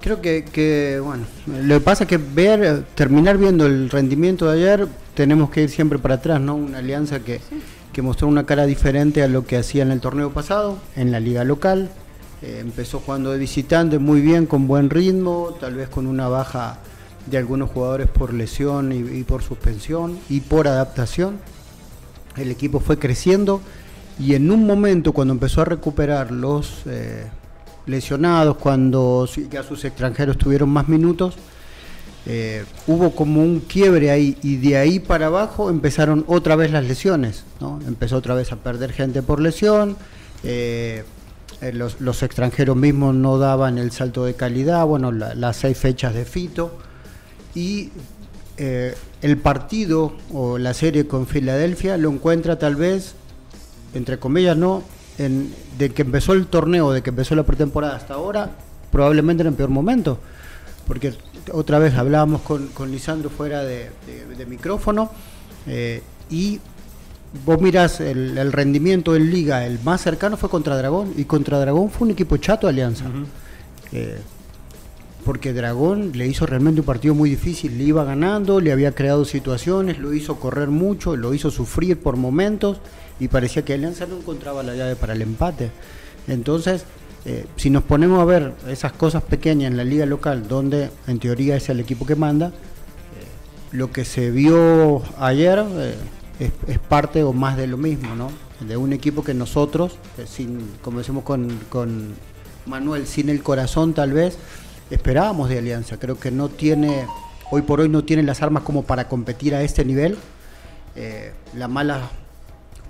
Creo que, que, bueno, lo que pasa es que ver, terminar viendo el rendimiento de ayer, tenemos que ir siempre para atrás, ¿no? Una alianza que, que mostró una cara diferente a lo que hacía en el torneo pasado, en la liga local. Eh, empezó jugando de visitante muy bien, con buen ritmo, tal vez con una baja de algunos jugadores por lesión y, por suspensión y por adaptación. El equipo fue creciendo y en un momento cuando empezó a recuperar los eh, lesionados, cuando ya sus extranjeros tuvieron más minutos, eh, hubo como un quiebre ahí y de ahí para abajo empezaron otra vez las lesiones, ¿no? Empezó otra vez a perder gente por lesión, eh, los, extranjeros mismos no daban el salto de calidad, bueno, la- las seis fechas de Fito y eh, el partido o la serie con Filadelfia lo encuentra tal vez, entre comillas, no, en, de que empezó el torneo, de que empezó la pretemporada hasta ahora, probablemente en el peor momento. Porque otra vez hablábamos con, con Lisandro fuera de micrófono eh, y vos miras el, el rendimiento en liga, el más cercano fue contra Dragón y contra Dragón fue un equipo chato Alianza. Eh, porque Dragón le hizo realmente un partido muy difícil, le iba ganando, le había creado situaciones, lo hizo correr mucho, lo hizo sufrir por momentos y parecía que Alianza no encontraba la llave para el empate. Entonces, eh, si nos ponemos a ver esas cosas pequeñas en la liga local, donde en teoría es el equipo que manda, eh, lo que se vio ayer eh, es, parte o más de lo mismo, ¿no? De un equipo que nosotros, eh, sin, como decimos con, con Manuel, sin el corazón tal vez, esperábamos de Alianza. Creo que no tiene, hoy por hoy no tiene las armas como para competir a este nivel. Eh, la mala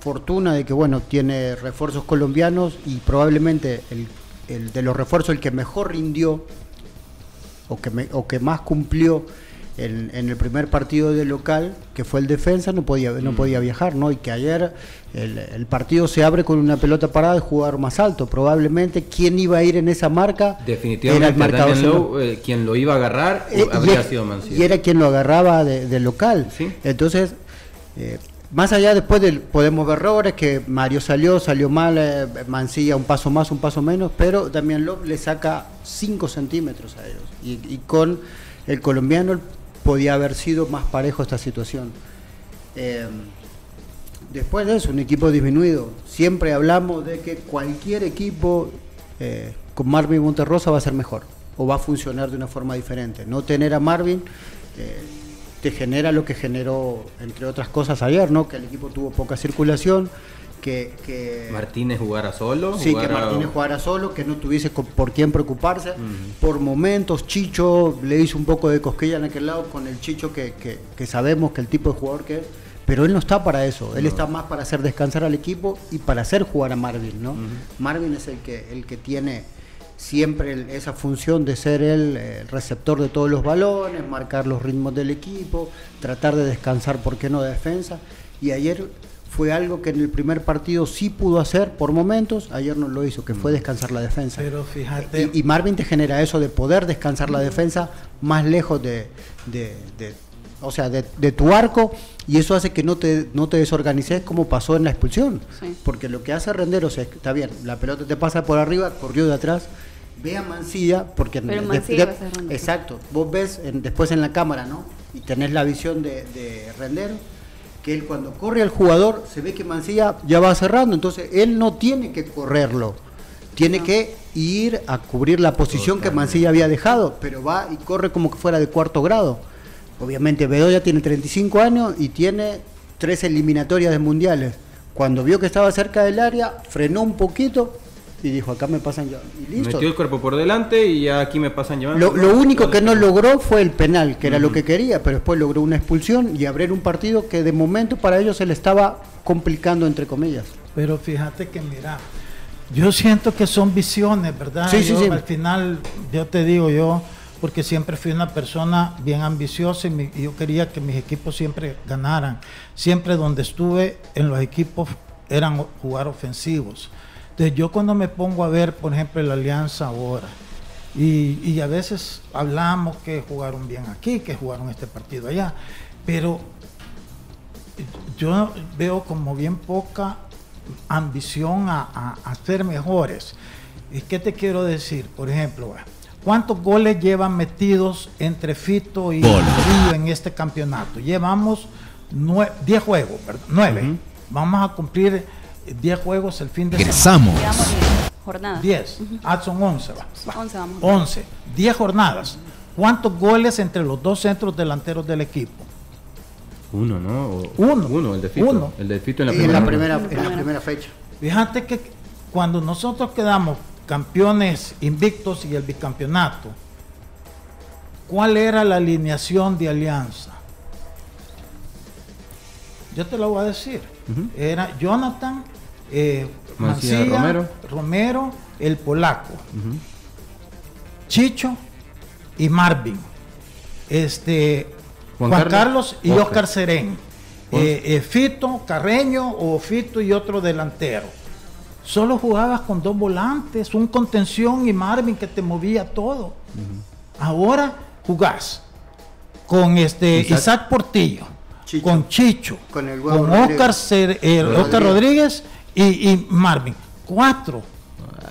fortuna de que, bueno, tiene refuerzos colombianos y probablemente el, el de los refuerzos el que mejor rindió o que, me- o que más cumplió en, en el primer partido de local, que fue el defensa, no podía, no podía viajar, ¿no? Y que ayer el, el partido se abre con una pelota parada y jugar más alto. Probablemente quien iba a ir en esa marca Definitivamente, era el marcador. Lowe, eh, quien lo iba a agarrar Eh, y habría era- sido Mancilla. Y era quien lo agarraba de, de local. Sí. Entonces, eh, más allá después del, podemos ver errores, que Mario salió, salió mal, Mancilla un paso más, un paso menos, pero Damián López le saca 5 centímetros a ellos. Y, y con el colombiano podía haber sido más parejo esta situación. Eh, después de eso, un equipo disminuido. Siempre hablamos de que cualquier equipo eh, con Marvin Monterrosa va a ser mejor o va a funcionar de una forma diferente. No tener a Marvin eh, te genera lo que generó, entre otras cosas, ayer, ¿no? Que el equipo tuvo poca circulación, que, que Martínez jugara solo. Sí, que Martínez jugara solo, que no tuviese por quién preocuparse. Por momentos, Chicho le hizo un poco de cosquilla en aquel lado con el Chicho que, que- que sabemos que el tipo de jugador que es, pero él no está para eso. Él está más para hacer descansar al equipo y para hacer jugar a Marvin, ¿no? Marvin es el que, el que tiene siempre esa función de ser el, eh, el receptor de todos los balones, marcar los ritmos del equipo, tratar de descansar, ¿por qué no de defensa? Y ayer fue algo que en el primer partido sí pudo hacer por momentos, ayer no lo hizo, que fue descansar la defensa. Pero fíjate, Y, y Marvin te genera eso de poder descansar la defensa más lejos de, de- de- o sea, de, de tu arco y eso hace que no te, no te desorganices como pasó en la expulsión. Sí. Porque lo que hace Renderos es, está bien, la pelota te pasa por arriba, corrió de atrás, ve a Mancilla, porque... Pero Mancilla de- va a ser Renderos. exacto, vos ves en- después en la cámara, ¿no? Y tenés la visión de, de Rendero, que él cuando corre al jugador, se ve que Mancilla ya va cerrando, entonces él no tiene que correrlo, tiene que ir a cubrir la posición que Mancilla había dejado, pero va y corre como que fuera de cuarto grado. Obviamente Bedoya tiene 35 años y tiene tres eliminatorias de mundiales. Cuando vio que estaba cerca del área, frenó un poquito y dijo, acá me pasan ya. Y listo. Metió el cuerpo por delante y ya aquí me pasan llevando. Lo, lo único que no logró fue el penal, que era lo que quería, pero después logró una expulsión y abrir un partido que de momento para ellos se le estaba complicando, entre comillas. pero fíjate que mira, yo siento que son visiones, ¿verdad? Sí, sí, Yo, sí. Al final, yo te digo yo, porque siempre fui una persona bien ambiciosa y, mi- y yo quería que mis equipos siempre ganaran. Siempre donde estuve en los equipos eran jugar ofensivos. Entonces yo cuando me pongo a ver, por ejemplo, la alianza ahora, y, y a veces hablamos que jugaron bien aquí, que jugaron este partido allá, pero yo veo como bien poca ambición a, a- a ser mejores. ¿Y qué te quiero decir? Por ejemplo, ¿cuántos goles llevan metidos entre Fito y. Río en este campeonato? Llevamos 10 juegos, ¿verdad? 9. Vamos a cumplir 10 juegos el fin de Regresamos. 10 jornadas. 10. Ah, son 11. va. Va. 11 vamos. 11. 10 jornadas. ¿Cuántos goles entre los dos centros delanteros del equipo? Uno, ¿no? O- Uno. Uno, el de Fito. Uno. El de Fito en la primera. en la primera, En la en la primera. primera fecha. Fíjate que cuando nosotros quedamos campeones invictos y el bicampeonato, ¿cuál era la alineación de Alianza? Yo te lo voy a decir. Era Jonathan, eh, Mancilla, Mancilla, Romero. Romero, el polaco, Chicho y Marvin. Este, Juan Juan, Carlos, Carlos, y Oscar. Oscar Serén. Eh, eh, Fito, Carreño o Fito y otro delantero. Solo jugabas con dos volantes, un contención y Marvin que te movía todo. Ahora jugás con este Isaac. Isaac, Portillo, Chicho. con Chicho, Con Rodríguez. Oscar, Cer- eh, Rodríguez. Oscar Rodríguez y, y Marvin. Cuatro.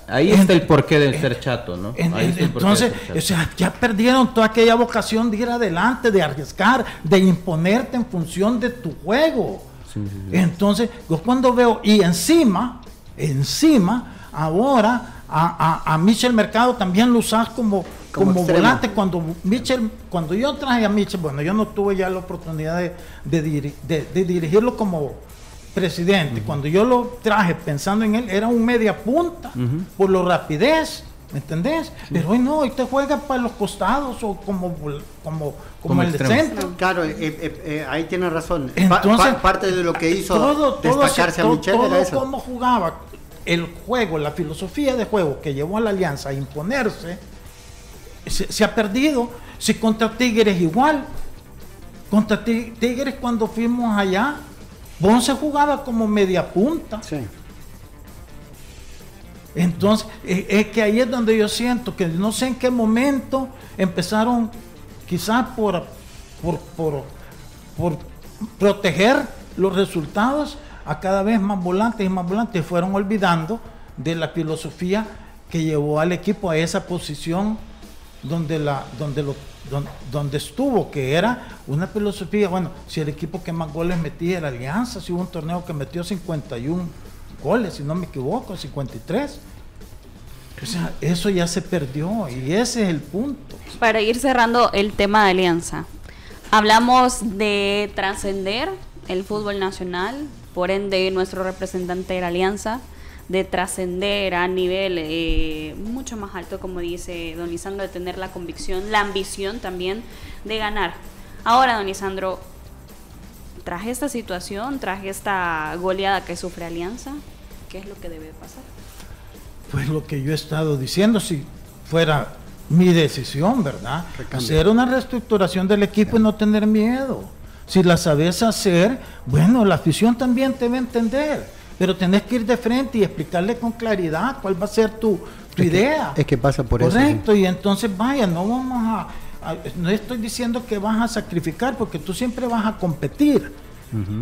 Ahí está el porqué del ser chato, ¿no? En- Ahí en- está el porqué entonces, o sea, ya perdieron toda aquella vocación de ir adelante, de arriesgar, de imponerte en función de tu juego. Sí, sí, sí. Entonces, yo cuando veo, y encima, encima, ahora a, a, a Michel Mercado también lo usas como, Como como, volante. Cuando Michel, cuando yo traje a Michel, bueno, yo no tuve ya la oportunidad de, de diri- de- de dirigirlo como presidente. Cuando yo lo traje pensando en él, era un media punta, por la rapidez. ¿Me entendés? Pero hoy no, hoy te juega para los costados o como, como, como, Como el extremo. centro. Claro, eh, eh, eh, ahí tiene razón. Entonces, pa- parte de lo que hizo todo, todo, destacarse a todo- Michel todo era eso. cómo jugaba el juego, la filosofía de juego que llevó a la Alianza a imponerse, se, se ha perdido. Si contra Tigres igual, Contra Ti- Tigres cuando fuimos allá, Ponce jugaba como media punta. Sí. Entonces, eh, es que ahí es donde yo siento que no sé en qué momento empezaron, quizás por, por, por, por proteger los resultados, a cada vez más volantes y más volantes, fueron olvidando de la filosofía que llevó al equipo a esa posición donde, la, donde, lo, don- donde estuvo, que era una filosofía, bueno, si el equipo que más goles metía era Alianza, si hubo un torneo que metió 51 goles, si no me equivoco, 53. O sea, eso ya se perdió y ese es el punto. Para ir cerrando el tema de alianza, hablamos de trascender el fútbol nacional, por ende nuestro representante de la alianza, de trascender a nivel eh, mucho más alto, como dice don Lisandro, de tener la convicción, la ambición también de ganar. Ahora, don Lisandro, tras esta situación, tras esta goleada que sufre Alianza, ¿qué es lo que debe pasar? Pues lo que yo he estado diciendo, si fuera mi decisión, ¿verdad? Hacer una reestructuración del equipo y no tener miedo. Si la sabes hacer, bueno, la afición también te va a entender, pero tenés que ir de frente y explicarle con claridad cuál va a ser tu, tu Es que- idea. es que pasa por eso. Correcto, y entonces vaya, no vamos a, a- no estoy diciendo que vas a sacrificar, porque tú siempre vas a competir.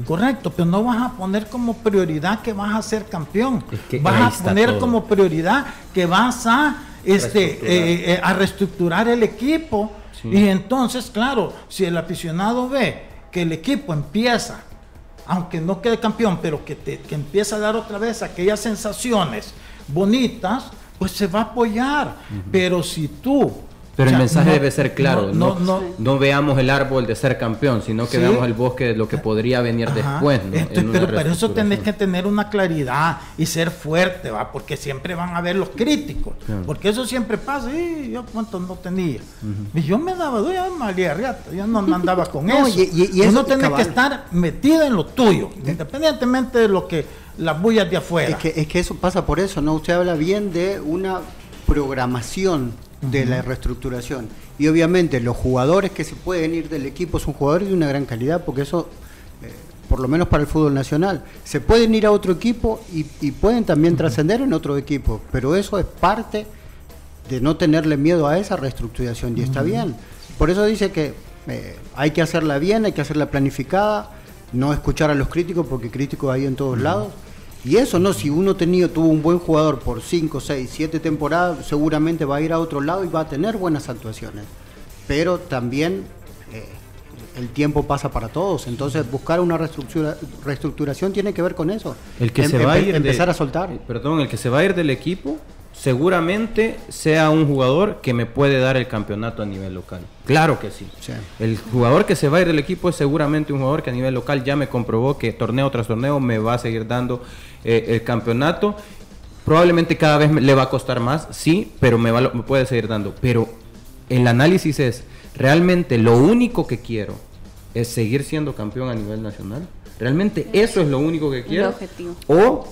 Correcto, pero no vas a poner como prioridad que vas a ser campeón. Es que vas a poner todo. como prioridad que vas a este Reestructurar. eh, eh, a reestructurar el equipo Sí. y entonces claro si el aficionado ve que el equipo empieza aunque no quede campeón pero que, te- que empieza a dar otra vez aquellas sensaciones bonitas pues se va a apoyar. Pero si tú Pero o sea, el mensaje no- debe ser claro, no, no, no, no, veamos el árbol de ser campeón, sino que Sí. veamos el bosque de lo que podría venir Ajá. después. ¿no? Entonces, En una pero para eso tenés que tener una claridad y ser fuerte, ¿va? Porque siempre van a haber los críticos. Claro. Porque eso siempre pasa. Y yo cuántos no tenía. Y yo me daba, yo me valía riata, yo no andaba con No, eso. y- y- y eso, Uno tiene que estar metido en lo tuyo, independientemente de lo que las bullas de afuera. Es que, es que eso pasa por eso, ¿no? Usted habla bien de una programación de la reestructuración. Y obviamente los jugadores que se pueden ir del equipo son jugadores de una gran calidad, porque eso, eh, por lo menos para el fútbol nacional, se pueden ir a otro equipo y, y pueden también trascender en otro equipo, pero eso es parte de no tenerle miedo a esa reestructuración y está bien. Por eso dice que eh, hay que hacerla bien, hay que hacerla planificada, no escuchar a los críticos porque críticos hay en todos lados. Y eso no, si uno tenido, tuvo un buen jugador por 5, 6, 7 temporadas, seguramente va a ir a otro lado y va a tener buenas actuaciones. Pero también eh, el tiempo pasa para todos, entonces buscar una reestructura- reestructuración tiene que ver con eso. El que Em- se va a ir de- empezar a soltar. Perdón, el que se va a ir del equipo seguramente sea un jugador que me puede dar el campeonato a nivel local. Claro que sí. Sí. El jugador que se va a ir del equipo es seguramente un jugador que a nivel local ya me comprobó que torneo tras torneo me va a seguir dando eh, el campeonato. Probablemente cada vez me- le va a costar más, sí, pero me, va, lo- me puede seguir dando. Pero el análisis es, ¿realmente lo único que quiero es seguir siendo campeón a nivel nacional? ¿Realmente eso es lo único que quiero? objetivo. O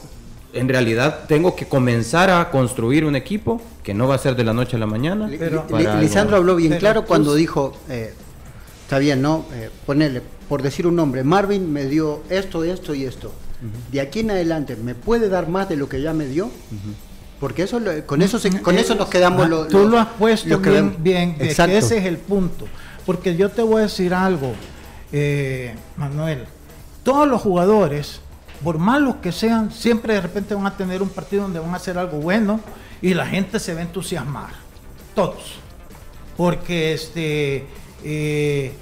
en realidad tengo que comenzar a construir un equipo que no va a ser de la noche a la mañana. Pero- Lisandro habló bien Pero claro cuando dijo, eh, está bien, ¿no? Eh, ponerle, por decir un nombre, Marvin me dio esto, esto y esto. De aquí en adelante, ¿me puede dar más de lo que ya me dio? Porque eso lo- con eso se- con eso nos quedamos Ah, los Tú lo has puesto que bien, bien, de que Exacto. ese es el punto. Porque yo te voy a decir algo, eh, Manuel. Todos los jugadores, por malos que sean, siempre de repente van a tener un partido donde van a hacer algo bueno y la gente se va a entusiasmar. Todos. Porque este eh,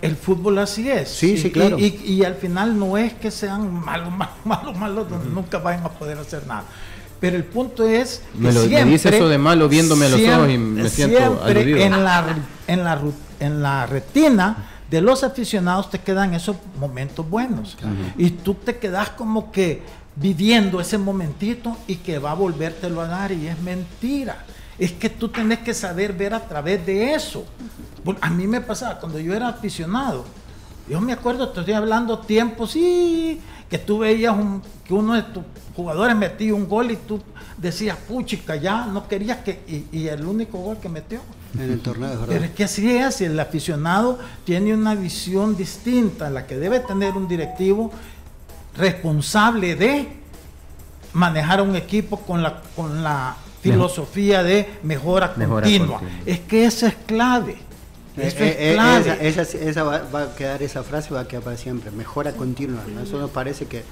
el fútbol así es. Sí, sí, claro. Y, y- y al final no es que sean malos, malos, malos, malos, donde nunca vayan a poder hacer nada. Pero el punto es que Me lo- me siempre, dice eso de malo viéndome a los ojos y me siento aludido. En la, en, la, en la retina de los aficionados te quedan esos momentos buenos. Y tú te quedas como que viviendo ese momentito y que va a volvértelo a dar y es mentira. Es que tú tenés que saber ver a través de eso. A mí me pasaba cuando yo era aficionado. Yo me acuerdo, te estoy hablando tiempo, sí, que tú veías un, que uno de tus jugadores metía un gol y tú decías, puchica, ya no querías que, y, y el único gol que metió. En el torneo, es Pero verdad. es que así es, y el aficionado tiene una visión distinta a la que debe tener un directivo responsable de manejar un equipo con la, con la filosofía de mejora, Mejora continua. continua. Es que eso es clave. Eso Eh, es eh, clave. esa esa- esa va, va a quedar, esa frase va a quedar para siempre. Mejora continua. ¿no? Eso nos parece que,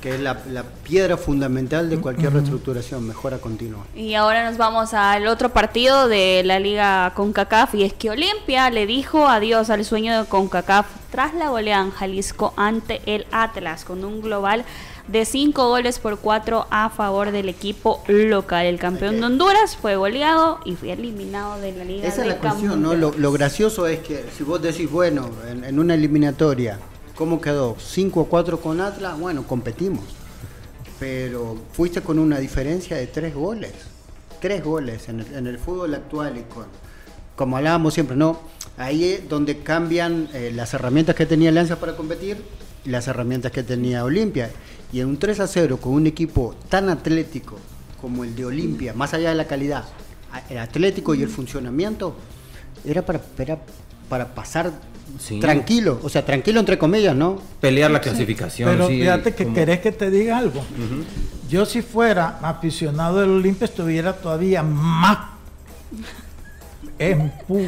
que es la, la piedra fundamental de cualquier reestructuración. Mejora continua. Y ahora nos vamos al otro partido de la liga CONCACAF y es que Olimpia le dijo adiós al sueño de CONCACAF tras la goleada en Jalisco ante el Atlas con un global de 5 goles por 4 a favor del equipo local. El campeón de Honduras fue goleado y fue eliminado de la liga Esa es la cuestión, ¿no? Lo, lo gracioso es que si vos decís, bueno, en, en una eliminatoria, ¿cómo quedó? 5 a 4 con Atlas, bueno, competimos. Pero fuiste con una diferencia de 3 goles. 3 goles en el, en el fútbol actual y con, como hablábamos siempre, ¿no? Ahí es donde cambian eh, las herramientas que tenía Alianza para competir las herramientas que tenía Olimpia. Y en un 3 a 0 con un equipo tan atlético como el de Olimpia, más allá de la calidad, el atlético y el funcionamiento, era para, era para pasar Sí. tranquilo, o sea, tranquilo entre comillas, ¿no? Pelear la clasificación. Pero sí, fíjate que como- querés que te diga algo. Yo si fuera aficionado del Olimpia estuviera todavía más empu.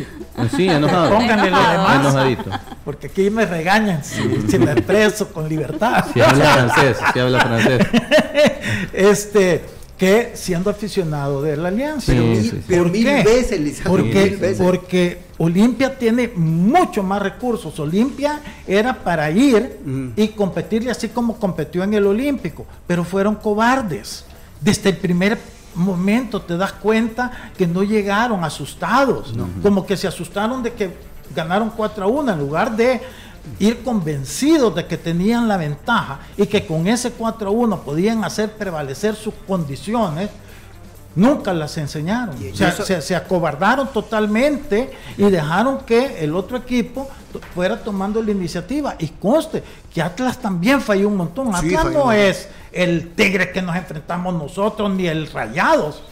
Sí, enojado. Pónganle lo demás. Enojadito. Porque aquí me regañan si, si me expreso con libertad. Si habla francés, si habla francés. este, que siendo aficionado de la Alianza. Pero ¿Por mil- qué? veces, Lisandro, Porque, mil veces. porque Olimpia tiene mucho más recursos. Olimpia era para ir y competirle así como competió en el Olímpico, pero fueron cobardes. Desde el primer momento te das cuenta que no llegaron asustados, como que se asustaron de que ganaron 4 a 1 en lugar de ir convencidos de que tenían la ventaja y que con ese 4 a 1 podían hacer prevalecer sus condiciones, nunca las enseñaron. O sea, eso- se, se acobardaron totalmente y dejaron que el otro equipo fuera tomando la iniciativa. Y conste que Atlas también falló un montón. Sí, Atlas no es el Tigre que nos enfrentamos nosotros ni el Rayados.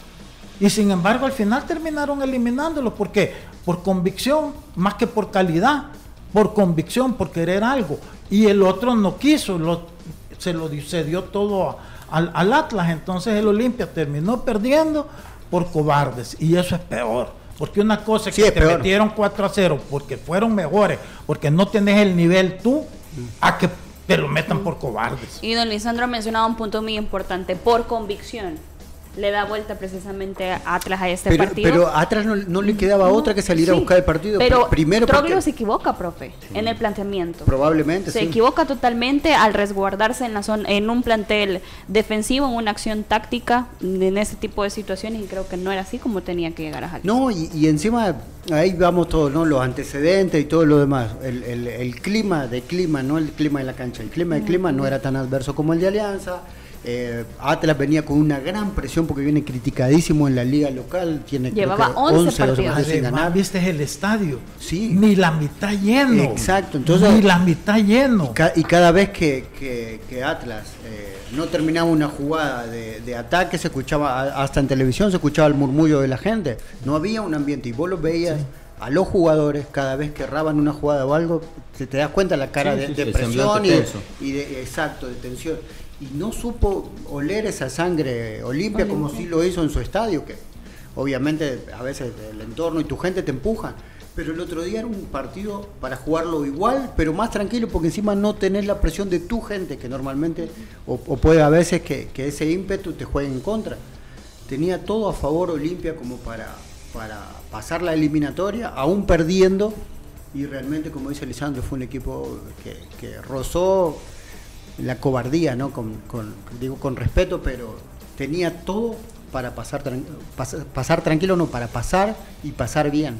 Y sin embargo al final terminaron eliminándolo. ¿Por qué? Por convicción, más que por calidad. Por convicción, por querer algo. Y el otro no quiso, lo- se lo se dio todo a- al, al Atlas. Entonces el Olimpia terminó perdiendo por cobardes. Y eso es peor. Porque una cosa es Sí, que es te peor. metieron 4 a 0 porque fueron mejores, porque no tenés el nivel tú, a que te lo metan por cobardes. Y don Lisandro ha mencionado un punto muy importante, por convicción. Le da vuelta precisamente a Atlas a este Pero, partido. pero atrás no, no le quedaba otra que salir a buscar el partido. Pero Pr- primero porque- Troglio se equivoca, profe, en el planteamiento. probablemente Se sí. equivoca totalmente al resguardarse en la zona, en un plantel defensivo, en una acción táctica, en ese tipo de situaciones, y creo que no era así como tenía que llegar a Jalisco. No, y, y encima ahí vamos todos, ¿no? Los antecedentes y todo lo demás. El, el- el clima de clima, no el clima de la cancha. El clima de clima no era tan adverso como el de Alianza. Eh, Atlas venía con una gran presión porque viene criticadísimo en la liga local. Tiene creo Llevaba que 11 12 o partidos. más sin ganar. viste el estadio. Sí. Ni la mitad lleno. Exacto, entonces- Ni la mitad lleno. Ca- Y cada vez que, que- que Atlas eh, no terminaba una jugada de, de ataque, se escuchaba, hasta en televisión se escuchaba el murmullo de la gente. No había un ambiente y vos los veías a los jugadores cada vez que erraban una jugada o algo, se te das cuenta la cara Sí, de, sí, presión y, y de- exacto, de tensión. Y no supo oler esa sangre olimpia como sí lo hizo en su estadio, que obviamente a veces el entorno y tu gente te empujan. Pero el otro día era un partido para jugarlo igual, pero más tranquilo, porque encima no tenés la presión de tu gente, que normalmente, o, o puede a veces que, que ese ímpetu te juegue en contra. Tenía todo a favor Olimpia como para, para pasar la eliminatoria, aún perdiendo, y realmente, como dice Lisandro, fue un equipo que, que rozó la cobardía, ¿no? Con, con- digo con respeto, pero tenía todo para pasar, tran- pas- pasar tranquilo, no, para pasar y pasar bien,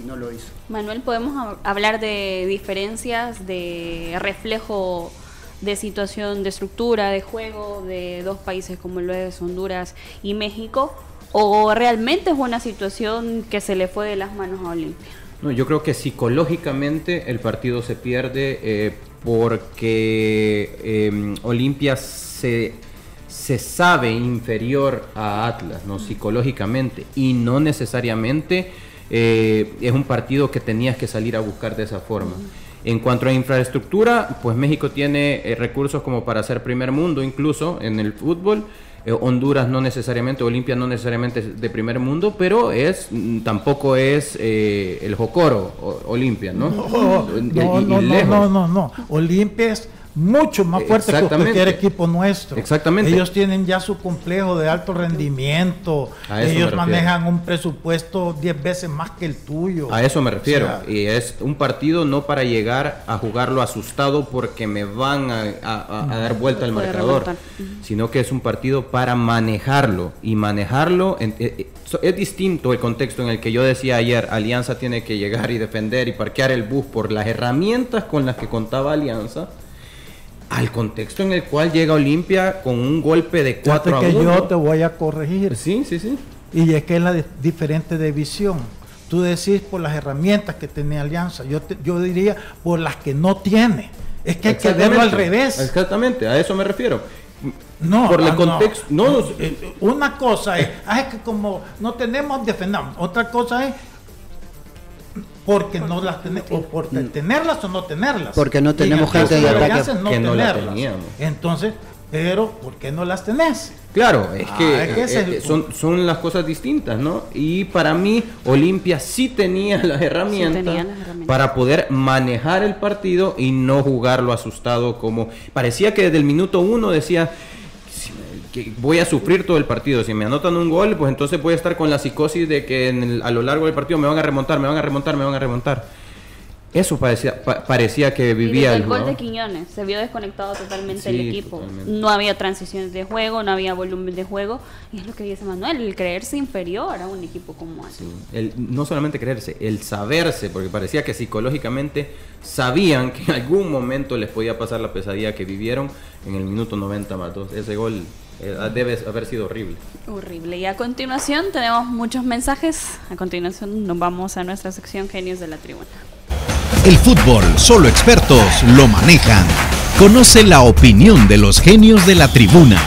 y no lo hizo. Manuel, podemos hab- hablar de diferencias, de reflejo de situación de estructura, de juego de dos países como lo es Honduras y México, o realmente es una situación que se le fue de las manos a Olimpia. No, yo creo que psicológicamente el partido se pierde eh, porque eh, Olimpia se, se sabe inferior a Atlas, ¿no? Psicológicamente. Y no necesariamente eh, es un partido que tenías que salir a buscar de esa forma. En cuanto a infraestructura, pues México tiene eh, recursos como para ser primer mundo incluso en el fútbol. Eh, Honduras no necesariamente, Olimpia no necesariamente es de primer mundo, pero es mm, tampoco es eh, el Jocoro, o- Olimpia, ¿no? No, no, y no, no, no, no. Olimpia es mucho más fuerte que cualquier equipo nuestro. Exactamente. Ellos tienen ya su complejo de alto rendimiento. A eso me Ellos manejan un presupuesto 10 veces más que el tuyo. A eso me refiero. O sea, y es un partido no para llegar a jugarlo asustado porque me van a, a- a- a dar vuelta al marcador, sino que es un partido para manejarlo. Y manejarlo en- eh, eh, so- es distinto el contexto en el que yo decía ayer, Alianza tiene que llegar y defender y parquear el bus por las herramientas con las que contaba Alianza. Al contexto en el cual llega Olimpia con un golpe de fíjate 4 a que 1. yo te voy a corregir. Sí, sí, sí. Y es que es la de- diferente de visión. Tú decís por las herramientas que tiene Alianza. Yo, te- yo diría por las que no tiene. Es que hay que verlo al revés. Exactamente, a eso me refiero. No, por el ah, no. contexto. No, Eh, Una cosa es, ah, es que como no tenemos, defendamos. Otra cosa es porque no las tenemos, o por te- tenerlas o no tenerlas. Porque no tenemos gente de ataque. No Que no la teníamos. Entonces, pero ¿por qué no las tenés? Claro, es Ah, que, es que ese eh, es el eh, son, son las cosas distintas, ¿no? Y para mí, Olimpia sí tenía las herramientas, tenía las herramientas. para poder manejar el partido y no jugarlo asustado como... Parecía que desde el minuto uno decía "Si me- que voy a sufrir todo el partido. Si me anotan un gol, pues entonces voy a estar con la psicosis de que en el- a lo largo del partido me van a remontar, me van a remontar, me van a remontar. Eso parecía, pa- parecía que Y vivía desde el el gol de. Quiñones se vio desconectado totalmente el Sí, equipo. totalmente. No había transiciones de juego, no había volumen de juego. Y es lo que dice Manuel, el creerse inferior a un equipo como así. El, no solamente creerse, el saberse, porque parecía que psicológicamente sabían que en algún momento les podía pasar la pesadilla que vivieron en el minuto 90 más dos. Ese gol debe haber sido horrible. Horrible. Y a continuación tenemos muchos mensajes. A continuación nos vamos a nuestra sección Genios de la Tribuna. El fútbol, solo expertos lo manejan. Conoce la opinión de los genios de la tribuna.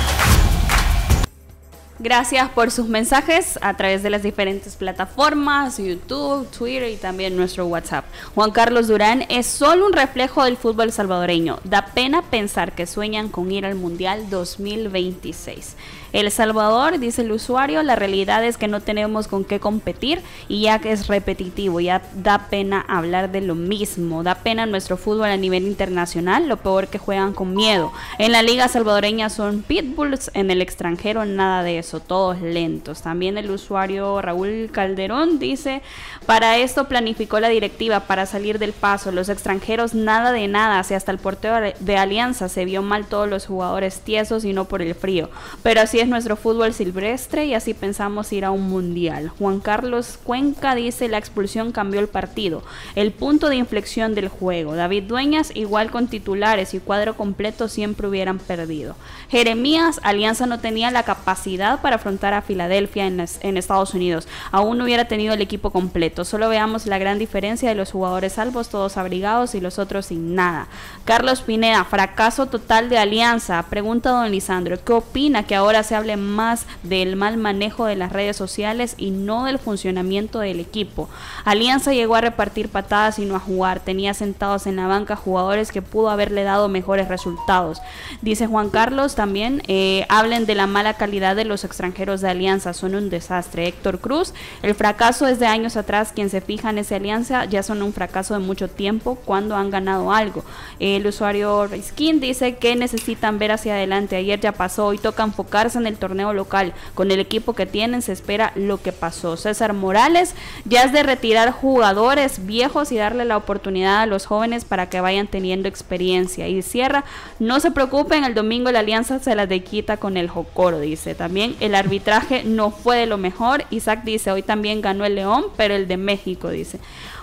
Gracias por sus mensajes a través de las diferentes plataformas, YouTube, Twitter y también nuestro WhatsApp. Juan Carlos Durán es solo un reflejo del fútbol salvadoreño. Da pena pensar que sueñan con ir al Mundial 2026. El Salvador, dice el usuario, la realidad es que no tenemos con qué competir y ya que es repetitivo, ya da pena hablar de lo mismo, da pena nuestro fútbol a nivel internacional, lo peor que juegan con miedo. En la liga salvadoreña son pitbulls, en el extranjero nada de eso, todos lentos. También el usuario Raúl Calderón dice, para esto planificó la directiva para salir del paso, los extranjeros nada de nada, si hasta el portero de Alianza se vio mal todos los jugadores tiesos y no por el frío, pero así es nuestro fútbol silvestre y así pensamos ir a un mundial. Juan Carlos Cuenca dice la expulsión cambió el partido, el punto de inflexión del juego. David Dueñas igual con titulares y cuadro completo siempre hubieran perdido. Jeremías, Alianza no tenía la capacidad para afrontar a Filadelfia en, en Estados Unidos. Aún no hubiera tenido el equipo completo. Solo veamos la gran diferencia de los jugadores salvos, todos abrigados y los otros sin nada. Carlos Pineda, fracaso total de Alianza. Pregunta don Lisandro, ¿qué opina que ahora se hable más del mal manejo de las redes sociales y no del funcionamiento del equipo? Alianza llegó a repartir patadas y no a jugar. Tenía sentados en la banca jugadores que pudo haberle dado mejores resultados. Dice Juan Carlos también, eh, hablen de la mala calidad de los extranjeros de Alianza, son un desastre. Héctor Cruz, el fracaso es de años atrás, quien se fija en esa alianza ya son un fracaso de mucho tiempo cuando han ganado algo. El usuario Riskin dice que necesitan ver hacia adelante, ayer ya pasó, hoy toca enfocarse en el torneo local, con el equipo que tienen se espera lo que pasó. César Morales ya es de retirar jugadores viejos y darle la oportunidad a los jóvenes para que vayan teniendo experiencia. Y cierra, no se preocupen, el domingo la alianza se las de quita con el Jocoro, dice. También el arbitraje no fue de lo mejor. Isaac dice, hoy también ganó el León, pero el de México, dice.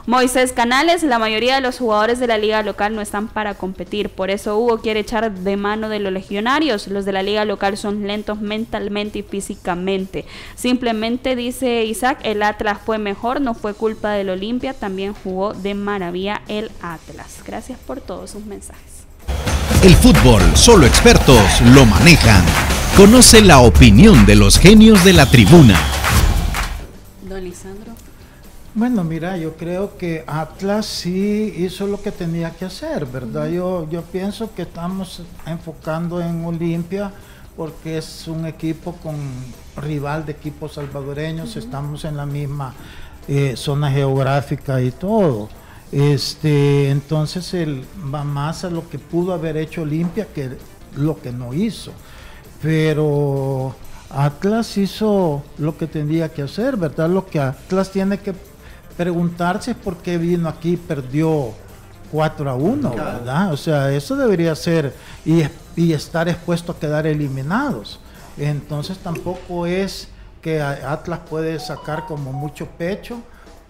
Moisés Canales, la mayoría de los jugadores de la liga local no están para competir, por eso Hugo quiere echar de mano de los legionarios. Los de la liga local son lentos mentalmente y físicamente. Simplemente dice Isaac, el Atlas fue mejor, no fue culpa del Olimpia, también jugó de maravilla el Atlas. Gracias por todos sus mensajes. El fútbol, solo expertos lo manejan. Conoce la opinión de los genios de la tribuna. Don Lisandro. Bueno, mira, yo creo que Atlas sí hizo lo que tenía que hacer, ¿verdad? Yo, yo pienso que estamos enfocando en Olimpia porque es un equipo con rival de equipos salvadoreños, estamos en la misma eh, zona geográfica y todo. Este, entonces él va más a lo que pudo haber hecho Olimpia que lo que no hizo. Pero Atlas hizo lo que tenía que hacer, ¿verdad? Lo que Atlas tiene que preguntarse es por qué vino aquí y perdió 4 a 1, ¿verdad? O sea, eso debería ser y, y estar expuesto a quedar eliminados. Entonces tampoco es que Atlas puede sacar como mucho pecho,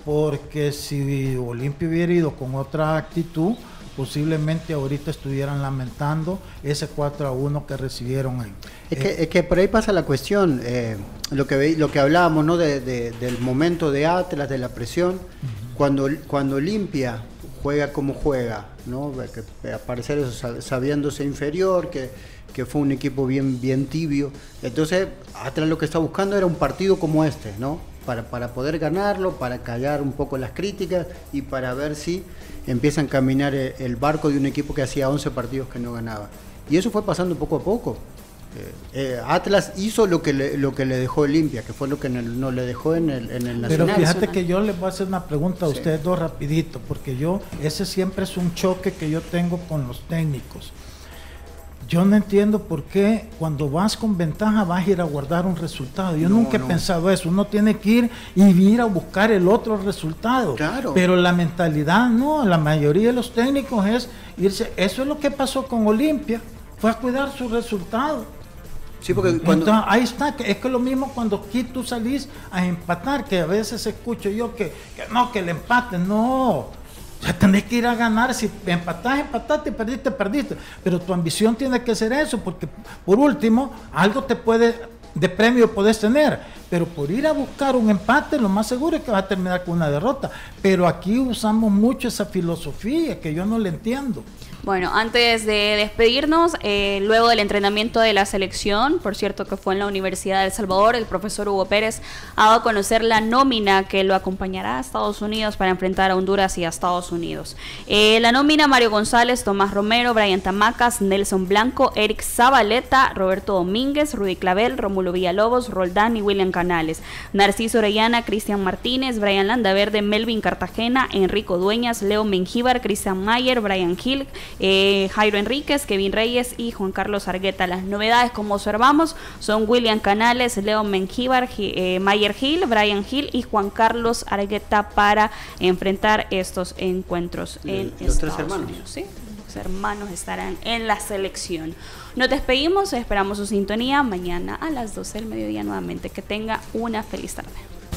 porque si Olimpia hubiera ido con otra actitud, posiblemente ahorita estuvieran lamentando ese 4 a 1 que recibieron ahí. Es que, es que por ahí pasa la cuestión, eh, lo, que lo que hablábamos ¿no? De, de, del momento de Atlas, de la presión, cuando, cuando Olimpia juega como juega, ¿no? que, a parecer eso, sabiéndose inferior, que, que fue un equipo bien, bien tibio. Entonces, Atlas lo que está buscando era un partido como este, ¿no? Para, para poder ganarlo, para callar un poco las críticas y para ver si empiezan a caminar el, el barco de un equipo que hacía 11 partidos que no ganaba. Y eso fue pasando poco a poco. Eh, eh, Atlas hizo lo que le, lo que le dejó Olimpia, que fue lo que en el- no le dejó en el, en el Pero Nacional. fíjate que yo les voy a hacer una pregunta a ustedes dos rapidito, porque yo, ese siempre es un choque que yo tengo con los técnicos. Yo no entiendo por qué cuando vas con ventaja vas a ir a guardar un resultado. Yo No, nunca he no. pensado eso. Uno tiene que ir y ir a buscar el otro resultado. Claro. Pero la mentalidad no, la mayoría de los técnicos es irse. Eso es lo que pasó con Olimpia. Fue a cuidar su resultado. Sí, porque cuando- Entonces, ahí está, es que lo mismo cuando aquí tú salís a empatar, que a veces escucho yo que, que no, que el empate, no. Sea, tenés que ir a ganar, si empatás, empataste, perdiste, perdiste. Pero tu ambición tiene que ser eso, porque por último, algo te puede, de premio puedes tener. Pero por ir a buscar un empate, lo más seguro es que vas a terminar con una derrota. Pero aquí usamos mucho esa filosofía que yo no le entiendo. Bueno, antes de despedirnos, eh, luego del entrenamiento de la selección, por cierto que fue en la Universidad de Salvador, el profesor Hugo Pérez ha dado a conocer la nómina que lo acompañará a Estados Unidos para enfrentar a Honduras y a Estados Unidos. Eh, la nómina Mario González, Tomás Romero, Brian Tamacas, Nelson Blanco, Eric Zabaleta, Roberto Domínguez, Rudy Clavel, Rómulo Villalobos, Roldán y William Canales, Narciso Orellana, Cristian Martínez, Brian Landaverde, Melvin Cartagena, Enrico Dueñas, Leo Mengíbar, Cristian Mayer, Brian Hill, eh, Jairo Enríquez, Kevin Reyes y Juan Carlos Argueta. Las novedades, como observamos, son William Canales, Leo Mengíbar, eh, Mayer Hill, Brian Hill y Juan Carlos Argueta para enfrentar estos encuentros en Los tres Estados hermanos. Unidos. ¿sí? Los hermanos estarán en la selección. Nos despedimos, esperamos su sintonía mañana a las 12 del mediodía nuevamente. Que tenga una feliz tarde.